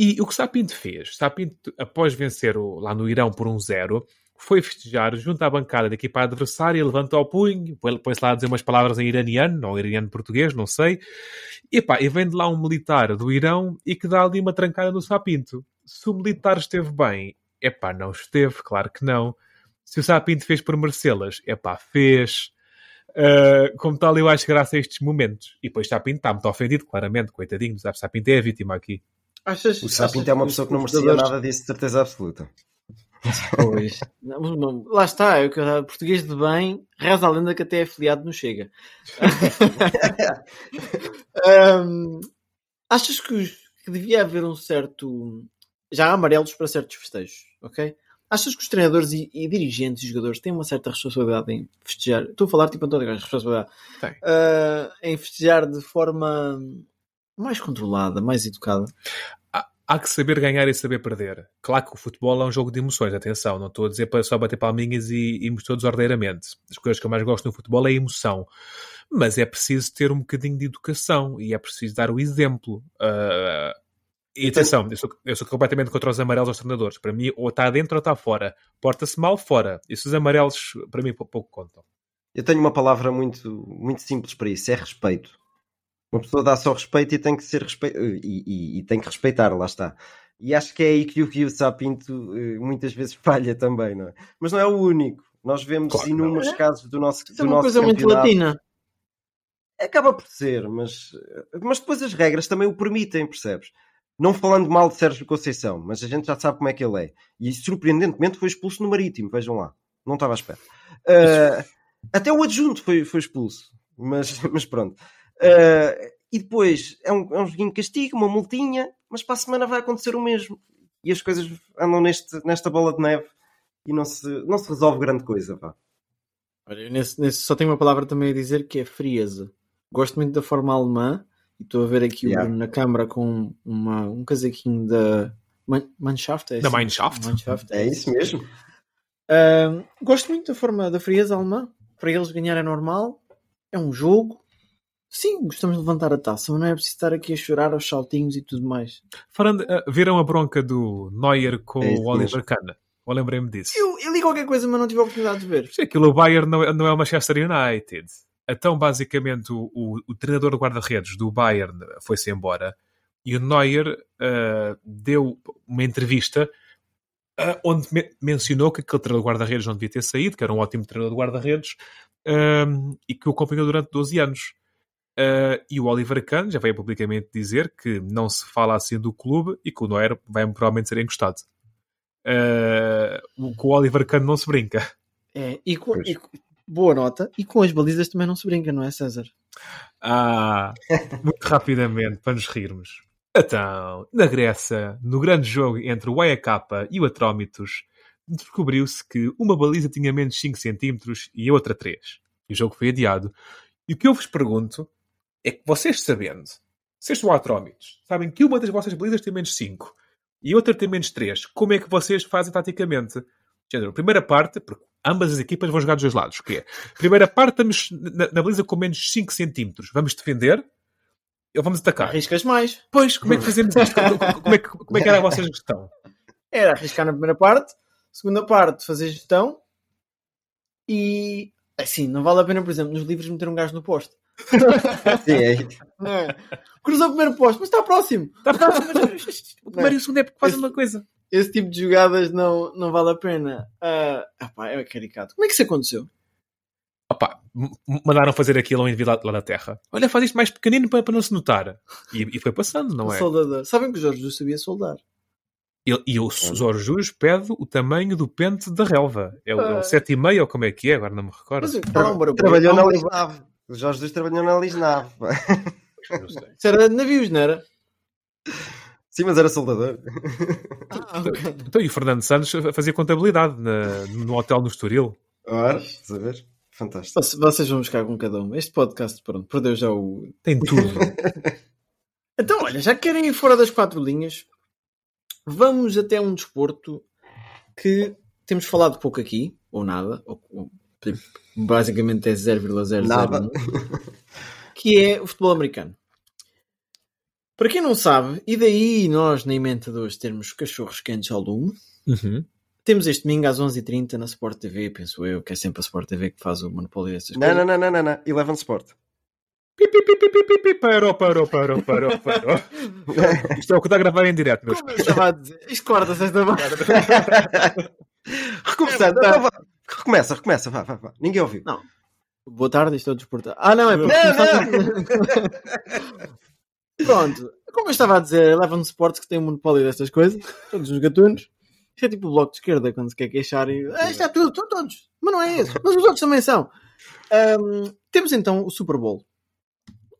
E o que Sapinto fez? Sapinto, após vencer o, lá no Irão por um zero, foi festejar junto à bancada da equipa adversária, levanta o punho, põe-se lá a dizer umas palavras em iraniano, ou iraniano português, não sei, e, pá, e vem de lá um militar do Irão e que dá ali uma trancada no sapinto. Se o militar esteve bem, é pá, não esteve, claro que não. Se o sapinto fez por merecê-las, é pá, fez. Uh, como tal, eu acho graça a estes momentos. E depois Sapinto está muito ofendido, claramente, coitadinho, sabe? Sapinto é a vítima aqui. Achas, o Sapinto é uma pessoa que não merecia nada disso, de certeza absoluta. Pois. Não, lá está, é o que eu português de bem, reza a lenda que até é afiliado não chega. um, achas que, que, devia haver um certo. Já há amarelos para certos festejos, ok? Achas que os treinadores e, e dirigentes e jogadores têm uma certa responsabilidade em festejar? Estou a falar tipo António Gás, responsabilidade. Uh, em festejar de forma mais controlada, mais educada há que saber ganhar e saber perder. Claro que o futebol é um jogo de emoções, atenção, não estou a dizer para só bater palminhas e irmos todos ordeiramente. As coisas que eu mais gosto no futebol é a emoção. Mas é preciso ter um bocadinho de educação e é preciso dar o exemplo. Uh, e atenção, eu sou, eu sou, completamente contra os amarelos aos treinadores. Para mim, ou está dentro ou está fora. Porta-se mal, fora. E esses amarelos, para mim, pouco contam. Eu tenho uma palavra muito, muito simples para isso: é respeito. Uma pessoa dá só respeito e tem que ser respe... e, e, e, tem que respeitar, lá está. E acho que é aí que o Rio Sapinto eh, muitas vezes falha também, não é? Mas não é o único. Nós vemos claro, inúmeros é. casos do nosso Isso é uma nosso coisa muito latina. Acaba por ser, mas, mas depois as regras também o permitem, percebes? Não falando mal de Sérgio Conceição, mas a gente já sabe como é que ele é. E surpreendentemente foi expulso no Marítimo, vejam lá. Não estava à espera. Uh, até o adjunto foi, foi expulso. Mas, mas pronto. Uh, e depois é um, é um joguinho de castigo, uma multinha, mas para a semana vai acontecer o mesmo. E as coisas andam neste, nesta bola de neve e não se, não se resolve grande coisa. Vá. Olha, nesse, nesse, só tenho uma palavra também a dizer que é frieza. Gosto muito da forma alemã e estou a ver aqui yeah. o Bruno na câmara com uma, um casaquinho da Mannschaft. É da Mannschaft. Mannschaft é, é isso mesmo. Uh, gosto muito da forma da frieza alemã. Para eles ganhar é normal. É um jogo Sim, gostamos de levantar a taça, mas não é preciso estar aqui a chorar aos saltinhos e tudo mais. Falando, uh, viram a bronca do Neuer com é o Oliver Kahn? Ou lembrei-me disso? Eu, eu li qualquer coisa, mas não tive a oportunidade de ver. Aquilo, o Bayern não, é, não é o Manchester United. Então, basicamente, o, o, o treinador de guarda-redes do Bayern foi-se embora e o Neuer uh, deu uma entrevista uh, onde me mencionou que aquele treinador de guarda-redes não devia ter saído, que era um ótimo treinador de guarda-redes e que o acompanhou durante 12 anos. Uh, e o Oliver Kahn já veio publicamente dizer que não se fala assim do clube e que o Noer vai provavelmente ser encostado. Uh, com o Oliver Kahn não se brinca. É, e com, e, boa nota. E com as balizas também não se brinca, não é, César? Ah, muito rapidamente, para nos rirmos. Então, na Grécia, no grande jogo entre o AEK e o Atrómitos, descobriu-se que uma baliza tinha menos 5 cm e a outra 3. E o jogo foi adiado. E o que eu vos pergunto é que vocês sabendo, vocês são atrómitos, sabem que uma das vossas balizas tem menos 5 e outra tem menos 3, como é que vocês fazem taticamente? Género, primeira parte, porque ambas as equipas vão jogar dos dois lados, que é, primeira parte estamos na, na baliza com menos 5 centímetros, vamos defender ou vamos atacar? Arriscas mais. Pois, como é que fazemos isto? como, é que, como é que era a vossa gestão? Era arriscar na primeira parte, segunda parte fazer gestão e Assim, não vale a pena, por exemplo, nos livros meter um gajo no poste. Sim, é. é. Cruzou o primeiro poste, mas está próximo. Está próximo. o primeiro e o segundo é quase Esse- uma coisa. Esse tipo de jogadas não, não vale a pena. Ah, epá, é caricato. Como é que isso aconteceu? Opa, mandaram fazer aquilo a um indivíduo lá, na Terra. Olha, faz isto mais pequenino para, para não se notar. E, e foi passando, não O é? soldador. Sabem que o Jorge Jesus sabia soldar. E, e o Jorge Jus pede o tamanho do pente da relva. É o, é Ah. o 7,5 ou como é que é? Agora não me recordo. Mas um. Trabalhou na. Lisnave. O Jorge Jesus trabalhou na Lisnave. pá. Isso era de navios, não era? Sim, mas era soldador. Ah, ok. Então, e o Fernando Santos fazia contabilidade na- no hotel no Estoril. Ora, estás a ver? Fantástico. Vocês- vão buscar com cada um. Este podcast, pronto, perdeu já o. Tem tudo. Então, olha, já que querem ir fora das quatro linhas, vamos até um desporto que temos falado pouco aqui, ou nada, ou, ou, basicamente é 0,001, Nada. que é o futebol americano. Para quem não sabe, e daí nós na Emenda 2 termos cachorros quentes ao lume, Uhum. temos este domingo às 11h30 na Sport TV, penso eu, que é sempre a Sport TV que faz o monopólio destas Não, coisas. não, não, não, não, não. Eleven Sport. Parou, parou, parou, parou, parou. Isto é o que está a gravar em direto, meus Como eu estava a dizer, isto corta-se esta Recomeçando. Recomeça, recomeça. Vá, vá, vá. Ninguém ouviu. Não. Boa tarde, isto é o desporto. Ah, não, é porque. Pronto, como eu estava a dizer, Eleven Sports que tem o monopólio destas coisas, todos os gatunos. Isto é tipo o bloco de esquerda quando se quer queixar e. Ah, isto é tudo, são todos. Mas não é esse. Mas os outros também são. Ahm, temos então o Super Bowl.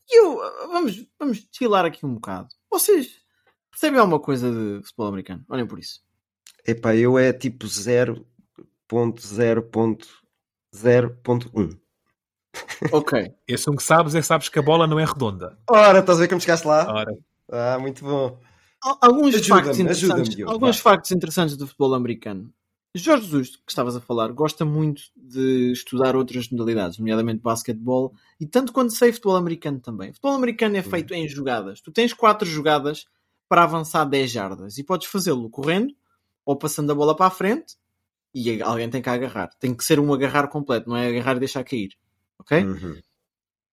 E eu. Vamos, vamos desfilar aqui um bocado. Vocês percebem alguma coisa de futebol americano? Olhem por isso. Epá, eu é tipo 0.0.0.1. Ok. Esse um que sabes é sabes que a bola não é redonda. Ora, estás a ver como chegaste lá? Ora, Ah, muito bom. Al- Alguns factos interessantes, Diogo, alguns factos interessantes do futebol americano. Jorge Jesus, que estavas a falar, gosta muito de estudar outras modalidades, nomeadamente basquetebol, e tanto quanto sei futebol americano também. Futebol americano é feito em jogadas. Tu tens quatro jogadas para avançar 10 jardas e podes fazê-lo correndo ou passando a bola para a frente e alguém tem que agarrar. Tem que ser um agarrar completo, não é agarrar e deixar cair. Ok? Uhum.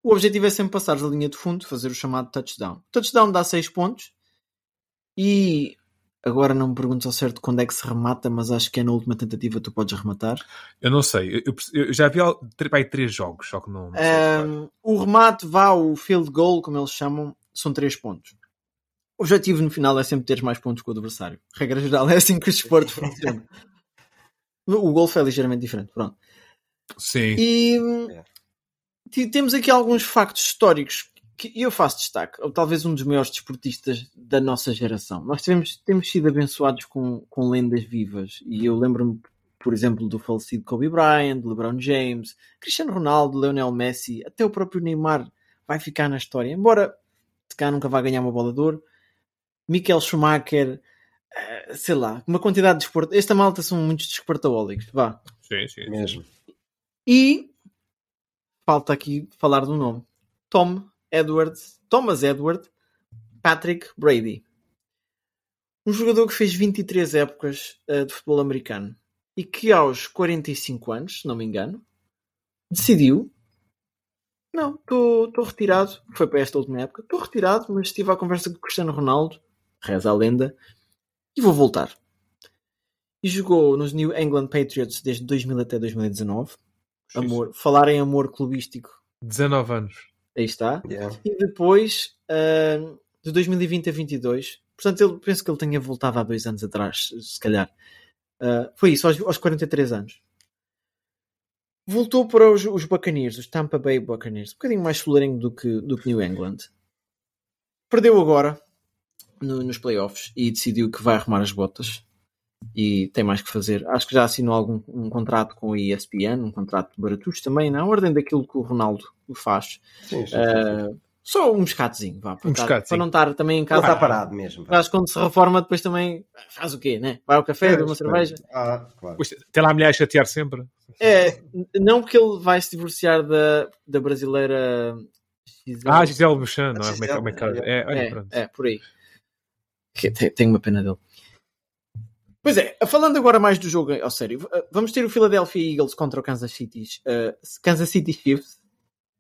O objetivo é sempre passares a linha de fundo, fazer o chamado touchdown. O touchdown dá 6 pontos e agora não me pergunto ao certo quando é que se remata, mas acho que é na última tentativa tu podes rematar. eu não sei. Eu, eu já vi aí três jogos, só que não. não sei. Ahm, o remate, vá, o field goal, como eles chamam, são 3 pontos. O objetivo no final é sempre ter mais pontos que o adversário. Regra geral, é assim que os esportes funcionam. O golfe é ligeiramente diferente, pronto. Sim. E É. temos aqui alguns factos históricos que eu faço destaque, ou talvez um dos maiores desportistas da nossa geração. Nós tivemos, temos sido abençoados com, com lendas vivas, e eu lembro-me, por exemplo, do falecido Kobe Bryant, de LeBron James, Cristiano Ronaldo, Lionel Messi, até o próprio Neymar vai ficar na história, embora se cá nunca vá ganhar uma bola de ouro. Michael Schumacher, sei lá, uma quantidade de desporto. Esta malta são muitos desportaólicos, vá. Sim, sim. Mesmo. E falta aqui falar do nome. Tom Edward, Thomas Edward Patrick Brady. Um jogador que fez 23 épocas eh, de futebol americano e que aos 45 anos, se não me engano, decidiu não, estou retirado. Foi para esta última época. Estou retirado, mas estive à conversa com o Cristiano Ronaldo, reza a lenda, e vou voltar. E jogou nos New England Patriots desde 2000 até 2019 amor, falar em amor clubístico, 19 anos. aí está. Yeah. E depois, ah, de 2020 a 22, portanto, eu penso que ele tenha voltado há dois anos atrás, se calhar. Ah, foi isso, aos, aos 43 anos. Voltou para os, os Buccaneers, os Tampa Bay Buccaneers, um bocadinho mais solarengo do que, do que New England. Perdeu agora no- nos playoffs e decidiu que vai arrumar as botas e tem mais que fazer. Acho que já assinou algum um contrato com a ESPN, um contrato de baratos também, na ordem daquilo que o Ronaldo faz. Sim, sim, sim, sim. Ah, só um moscatozinho, vá, para, Um estar- para não estar também em casa. está parado mesmo. pá. Mas quando se reforma, depois também faz o quê, né? Vai ao café, bebe uma cerveja. Ah, claro. Pois, Tem lá a mulher a chatear sempre. É, não porque ele vai se divorciar da, da brasileira Gisele. Ah, Gisele Buchan, não é? Como é que- é É, olha, é, é, por aí. Que te- Tenho uma pena dele. Pois é, falando agora mais do jogo ao sério, vamos ter o Philadelphia Eagles contra o Kansas City, uh, Kansas City Chiefs.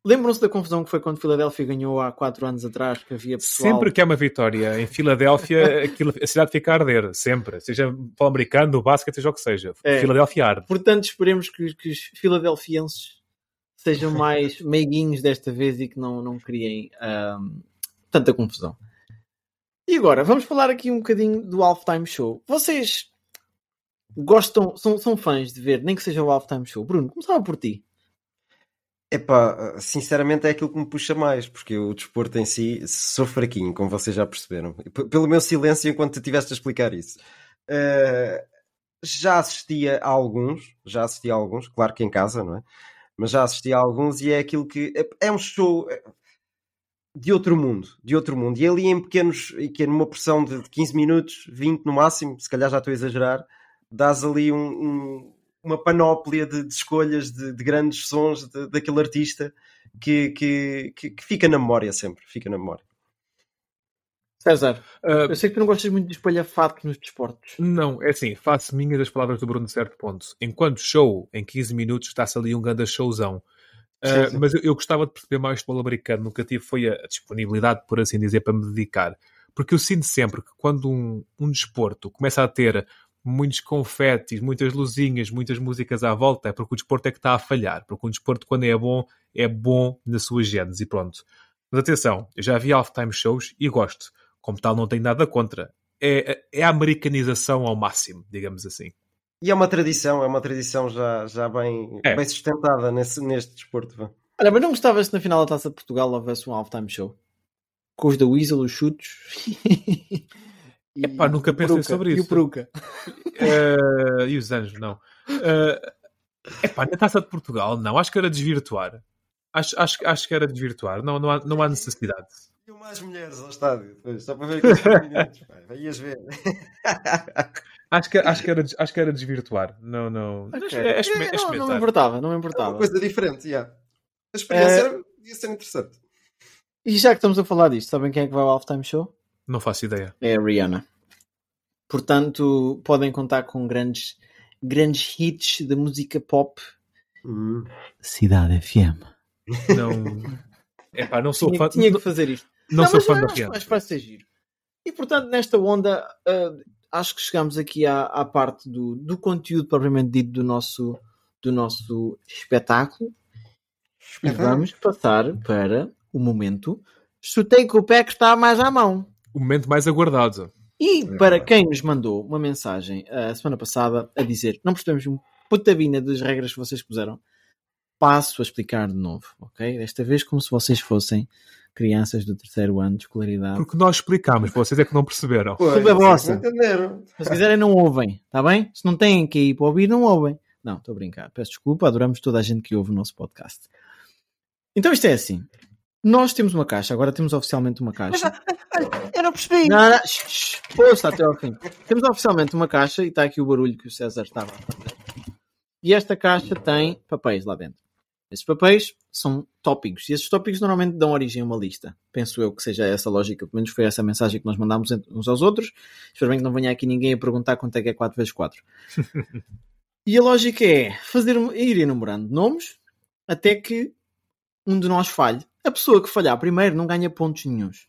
Lembram-se da confusão que foi quando Filadélfia ganhou há 4 anos atrás, que havia pessoal... Sempre que é uma vitória em Filadélfia, aquilo, a cidade fica a arder, sempre. Seja para o americano, no basquete, seja o que seja. É. Filadélfia arde. Portanto, esperemos que, que os filadelfienses sejam mais meiguinhos desta vez e que não, não criem um, tanta confusão. E agora, vamos falar aqui um bocadinho do Halftime Show. Vocês gostam, são, são fãs de ver, nem que seja o Halftime Show. Bruno, começava por ti. Epá, sinceramente é aquilo que me puxa mais, porque o desporto em si sou fraquinho, como vocês já perceberam. Pelo meu silêncio enquanto tu estiveste a explicar isso. Uh, já assistia a alguns, já assisti a alguns, claro que em casa, não é? Mas já assisti a alguns e é aquilo que é, é um show é, de outro mundo, de outro mundo. E ali em pequenos, que é numa porção de 15 minutos, 20 no máximo, se calhar já estou a exagerar, dás ali um, um uma panóplia de, de escolhas de, de, grandes sons de, daquele artista que, que, que, que, fica na memória sempre, fica na memória. César, uh, eu sei que tu não gostas muito de espalhar fatos nos desportos. Não, é assim, faço minhas as palavras do Bruno de certo ponto. Enquanto show, em 15 minutos, está-se ali um grande showzão. Sim, sim. Mas eu, eu, gostava de perceber mais o futebol americano. Nunca tive foi a disponibilidade, por assim dizer, para me dedicar. Porque eu sinto sempre que quando um, um desporto começa a ter muitos confetes, muitas luzinhas, muitas músicas à volta, é porque o desporto é que está a falhar. Porque o desporto, quando é bom, é bom na sua genes e pronto. Mas atenção, eu já vi halftime shows e gosto. Como tal, não tenho nada contra. É, é a americanização ao máximo, digamos assim. E é uma tradição, é uma tradição já, já bem, é. bem sustentada nesse, neste desporto. Olha, mas não gostavas se na final da Taça de Portugal houvesse um halftime show? Com os da Weasel, os chutos E, Epá, nunca pensei Peruca, sobre isso. E o Peruca. Uh, e os anjos, não. Uh, epá, na taça de Portugal, não. Acho que era desvirtuar. Acho, acho, acho que era desvirtuar. Não, não, há, não há necessidade. E mais mulheres ao estádio, só para ver aqueles minutos. Ias ver. Acho que, acho, que era, acho que era desvirtuar. Não, não. Okay. É, é, é, não, não, me importava, não me importava. É uma coisa diferente, já. Yeah. A experiência ia ser interessante. E já que estamos a falar disto, sabem quem é que vai ao Halftime Show? Não faço ideia. É a Rihanna. Portanto, podem contar com grandes, grandes hits da música pop. Hum. Cidade FM. Não. Epá, não sou tinha, fã. Tinha que fazer isto. Não, não sou fã da Rihanna. Mas vai ser giro. E portanto, nesta onda, uh, acho que chegamos aqui à, à parte do, do conteúdo propriamente dito do nosso, do nosso espetáculo. E vamos passar para o momento. Chutei com o pé que está mais à mão o momento mais aguardado. E é para quem nos mandou uma mensagem a semana passada a dizer não percebemos um putabina das regras que vocês puseram, passo a explicar de novo, ok? Desta vez como se vocês fossem crianças do terceiro ano de escolaridade. Porque nós explicámos, vocês é que não perceberam. Pois, Tudo é vossa. Entenderam. Se quiserem não ouvem, está bem? Se não têm que ir para ouvir, não ouvem. Não, estou a brincar. Peço desculpa, adoramos toda a gente que ouve o nosso podcast. Então isto é assim. Nós temos uma caixa, agora temos oficialmente uma caixa. Mas, eu não percebi. Não, não, Poxa, até ao fim. Temos oficialmente uma caixa e está aqui o barulho que o César estava a fazer. E esta caixa tem papéis lá dentro. Esses papéis são tópicos e esses tópicos normalmente dão origem a uma lista. Penso eu que seja essa lógica, pelo menos foi essa a mensagem que nós mandámos uns aos outros. Espero bem que não venha aqui ninguém a perguntar quanto é que é 4x4. e a lógica é fazer, ir enumerando nomes até que um de nós falhe a pessoa que falhar primeiro não ganha pontos nenhums.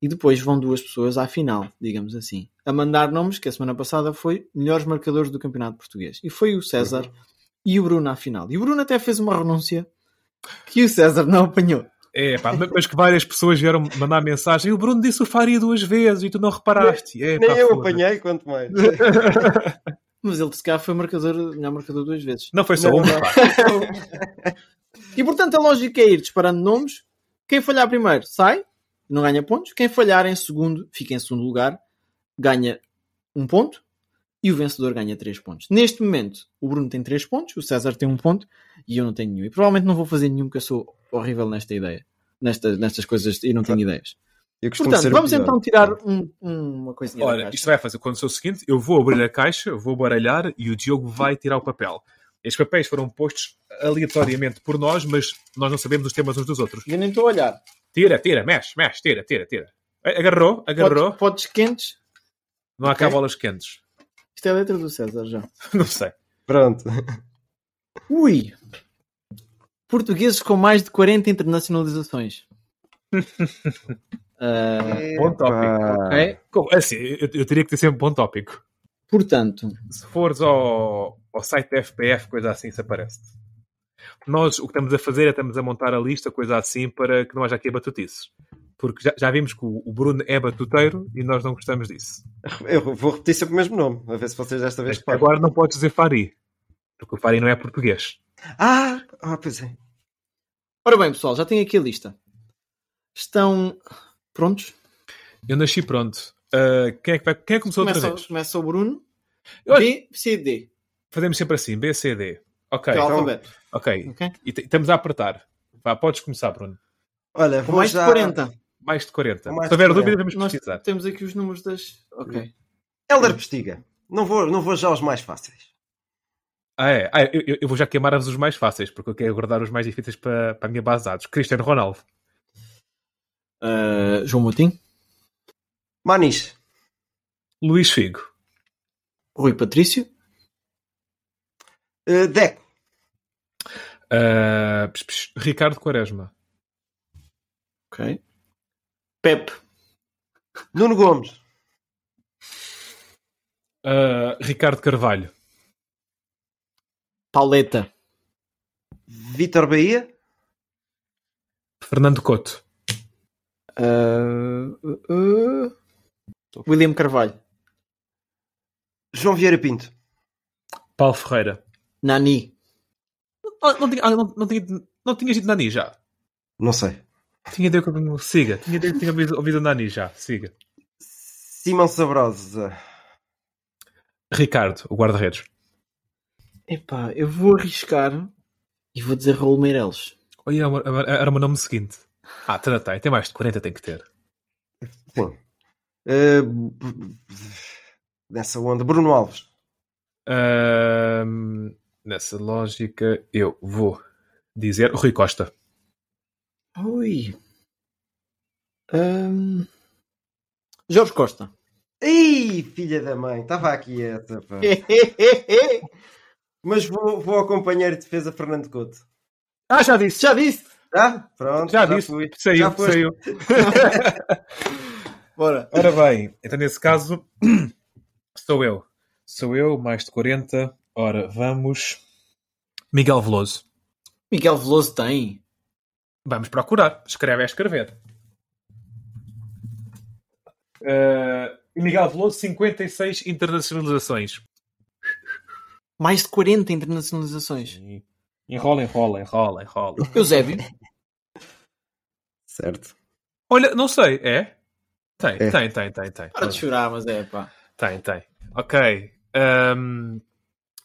E depois vão duas pessoas à final, digamos assim, a mandar nomes que a semana passada foi melhores marcadores do Campeonato Português. E foi o César uhum. E o Bruno à final. E o Bruno até fez uma renúncia que o César não apanhou. É, pá, mas que várias pessoas vieram mandar mensagem. O Bruno disse o faria duas vezes e tu não reparaste. É, Nem pá, eu foda. apanhei, quanto mais. mas ele, se calhar, foi marcador, melhor marcador duas vezes. Não foi só uma, E portanto a lógica é ir disparando nomes. Quem falhar primeiro sai, não ganha pontos. Quem falhar em segundo, fica em segundo lugar, ganha um ponto. E o vencedor ganha 3 pontos. Neste momento, o Bruno tem 3 pontos, o César tem 1 um ponto e eu não tenho nenhum. E provavelmente não vou fazer nenhum porque eu sou horrível nesta ideia, nesta, nestas coisas e não tenho ideias. Portanto, vamos então tirar um, um, uma coisinha. Olha, isto vai fazer quando sou o seguinte: eu vou abrir a caixa, vou baralhar e o Diogo vai tirar o papel. Estes papéis foram postos aleatoriamente por nós, mas nós não sabemos os temas uns dos outros. Eu nem estou a olhar. Tira, tira, mexe, mexe, tira, tira, tira. Agarrou, agarrou. Podes, podes quentes. Não há okay. cá bolas quentes. Isto é a letra do César já. Não sei. Pronto. Ui! Portugueses com mais de 40 internacionalizações. uh, bom tópico. Okay? Como, assim, eu, eu, teria que ter sempre um bom tópico. Portanto, se fores ao, ao site da FPF, coisa assim, isso aparece. Nós o que estamos a fazer é estamos a montar a lista, coisa assim, para que não haja aqui batutices. Porque já, já vimos que o, o Bruno é batuteiro e nós não gostamos disso. Eu vou repetir sempre o mesmo nome, a ver se vocês desta vez Agora não podes dizer Fari, porque o Fari não é português. Ah, ah, pois é. Ora bem, pessoal, já tenho aqui a lista. Estão prontos? Eu nasci pronto. Uh, quem, é que vai, quem é que começou começa, outra vez? Começa o Bruno. Eu... B, C, D. Fazemos sempre assim, B, C, D. Ok. Então, alfabeto. Ok. okay. E estamos a apertar. Vá, podes começar, Bruno. Olha, Com mais já... de 40. Mais de 40. Mais Se houver dúvida, vamos precisar. temos aqui os números das. Ok. Helder Pestiga. Não vou, não vou já aos mais fáceis. Ah, é? Ah, eu, eu vou já queimar os mais fáceis, porque eu quero guardar os mais difíceis para, para a minha base de dados. Cristiano Ronaldo. Uh, João Moutinho. Manis. Luís Figo. Rui Patrício. Uh, Deco. Uh, psh, psh, Ricardo Quaresma. Ok. Pep. Nuno Gomes. Uh, Ricardo Carvalho. Pauleta. Vitor Bahia. Fernando Couto. Uh, uh, William Carvalho. João Vieira Pinto. Paulo Ferreira. Nani. Não, não, tinha, não, não, tinha, não tinhas dito Nani já? Não sei. Tinha ideia que siga. Tinha ideia que tinha ouvido, ouvido Nani já. Siga. Simão Sabrosa. Ricardo, o guarda-redes. Epá, eu vou arriscar e vou dizer Raul Meireles. Olha, era o meu nome seguinte. Ah, tem, tem, tem mais de 40, tem que ter. Sim. Uh, nessa onda, Bruno Alves. Uh, nessa lógica, eu vou dizer Rui Costa. Ui. Um... Jorge Costa. Ih, filha da mãe, estava aqui essa. Pá. Mas vou, vou ao companheiro de defesa Fernando Couto. Ah, já disse, já disse. Ah, pronto. Já, já disse. Fui. Saiu, já saiu. Bora. Ora bem, então nesse caso sou eu. Sou eu, mais de 40. Ora, vamos. Miguel Veloso. Miguel Veloso tem. Vamos procurar. Escreve é escrever. Uh, Miguel Veloso, 56 internacionalizações. Mais de 40 internacionalizações. Enrola, enrola, enrola, enrola. Eusébio. certo. Olha, não sei, é? Tem, é. tem, tem, tem, tem. Para de chorar, mas é, pá. Tem, tem. Ok. Um,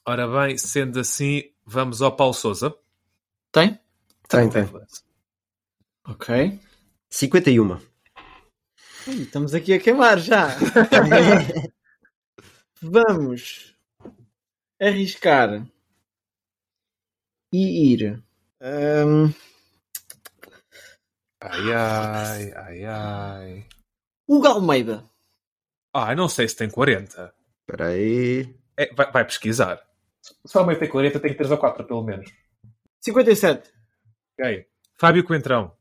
ora bem, sendo assim, vamos ao Paulo Souza. Tem? Tem, tem. Ok. 51. Ui, estamos aqui a queimar já. vamos arriscar e ir. Um... Ai, ai, ai, ai. O Galmeida. Ah, não sei se tem 40. Espera aí. É, vai, vai, pesquisar. Se o Almeida tem 40, tem 3 ou 4, pelo menos. 57. Ok. Fábio Coentrão.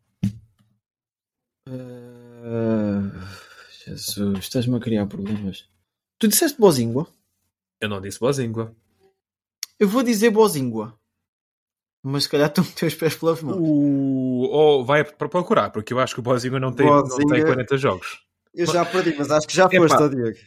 Jesus, estás-me a criar problemas. Tu disseste Bozingua? Eu não disse Bozingua. Eu vou dizer Bozingua. Mas se calhar tu meteu os pés pelas mãos. O... Ou vai procurar, porque eu acho que o Bozingua não tem, Bozinga... não tem 40 jogos. Eu já perdi, mas acho que já foste, Epá. Diego.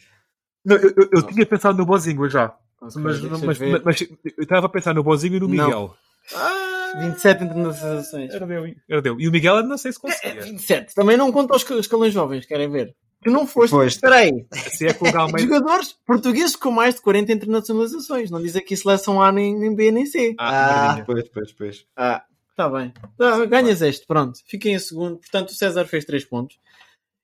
Não, eu, eu, eu tinha pensado no Bozingua já. Okay, mas, mas, mas, mas, eu estava a pensar no Bozingua e no Miguel. Ah, 27 internacionalizações. Era deu, era deu. E o Miguel não sei se conseguia. É, 27. Também não conta os escalões jovens, querem ver? Tu não foste. Espera aí. Se é. Jogadores portugueses com mais de 40 internacionalizações. Não diz aqui seleção A, nem, nem B, nem C. Ah, ah pois, pois, pois. Ah, está bem. Tá, ganhas este, pronto. Fiquem em segundo. Portanto, o César fez 3 pontos.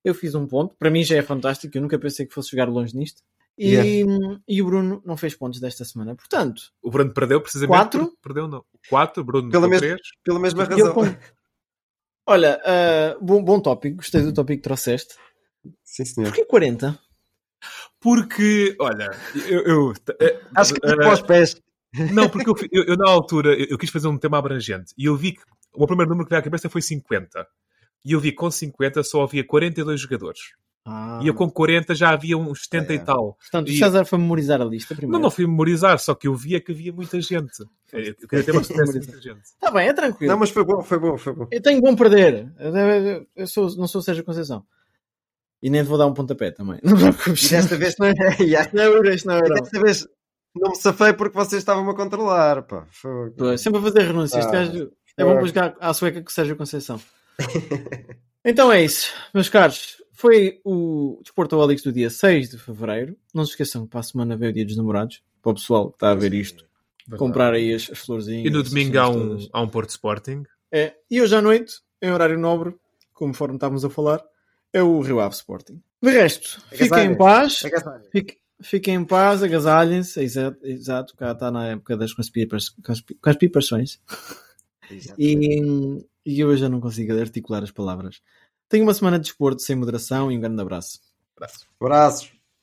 Eu fiz um ponto. Para mim já é fantástico. Eu nunca pensei que fosse jogar longe nisto. E, yeah. e o Bruno não fez pontos desta semana. Portanto, o Bruno perdeu precisamente. 4? Perdeu, não. 4, Bruno pela, mes pela mesma razão. Eu, olha, uh, bom, bom tópico. Gostei do tópico que trouxeste. Sim, senhor. Porquê 40? Porque, olha, eu. eu Acho que uh, os pés. Não, porque eu, eu, eu na altura eu, eu, quis fazer um tema abrangente e eu vi que o meu primeiro número que veio à cabeça foi 50. E eu vi que com 50 só havia 42 jogadores. Ah. E eu com 40 já havia uns 70 é. e tal. Portanto, e... o César foi memorizar a lista primeiro. Não, não fui memorizar, só que eu via que havia muita gente. Eu queria ter mais muita gente. Está bem, é tranquilo. Não, mas foi bom, foi bom, foi bom. Eu tenho bom perder. Eu, sou, não sou Sérgio Conceição. E nem vou dar um pontapé também. Não preocupes. Desta vez não é. não é euro, não é euro. Desta vez não me safei porque vocês estavam a controlar. Pá. Foi... Sempre a fazer renúncias. Ah, é bom buscar à sueca com o Sérgio Conceição. então é isso, meus caros. Foi o Desporto Olix do dia 6 de Fevereiro. Não se esqueçam que para a semana vem o dia dos namorados. Para o pessoal que está a ver isto. Verdade. Comprar aí as, as florzinhas. E no domingo há um, há um Porto Sporting. É. E hoje à noite, em horário nobre, conforme estávamos a falar, é o Rio Ave Sporting. De resto, fiquem em paz. Fiquem, fiquem em paz, agasalhem-se. Exato, exato, cá está na época das conspipações. E, e eu já não consigo articular as palavras. Tenho uma semana de desporto sem moderação e um grande abraço. Abraço. Abraços.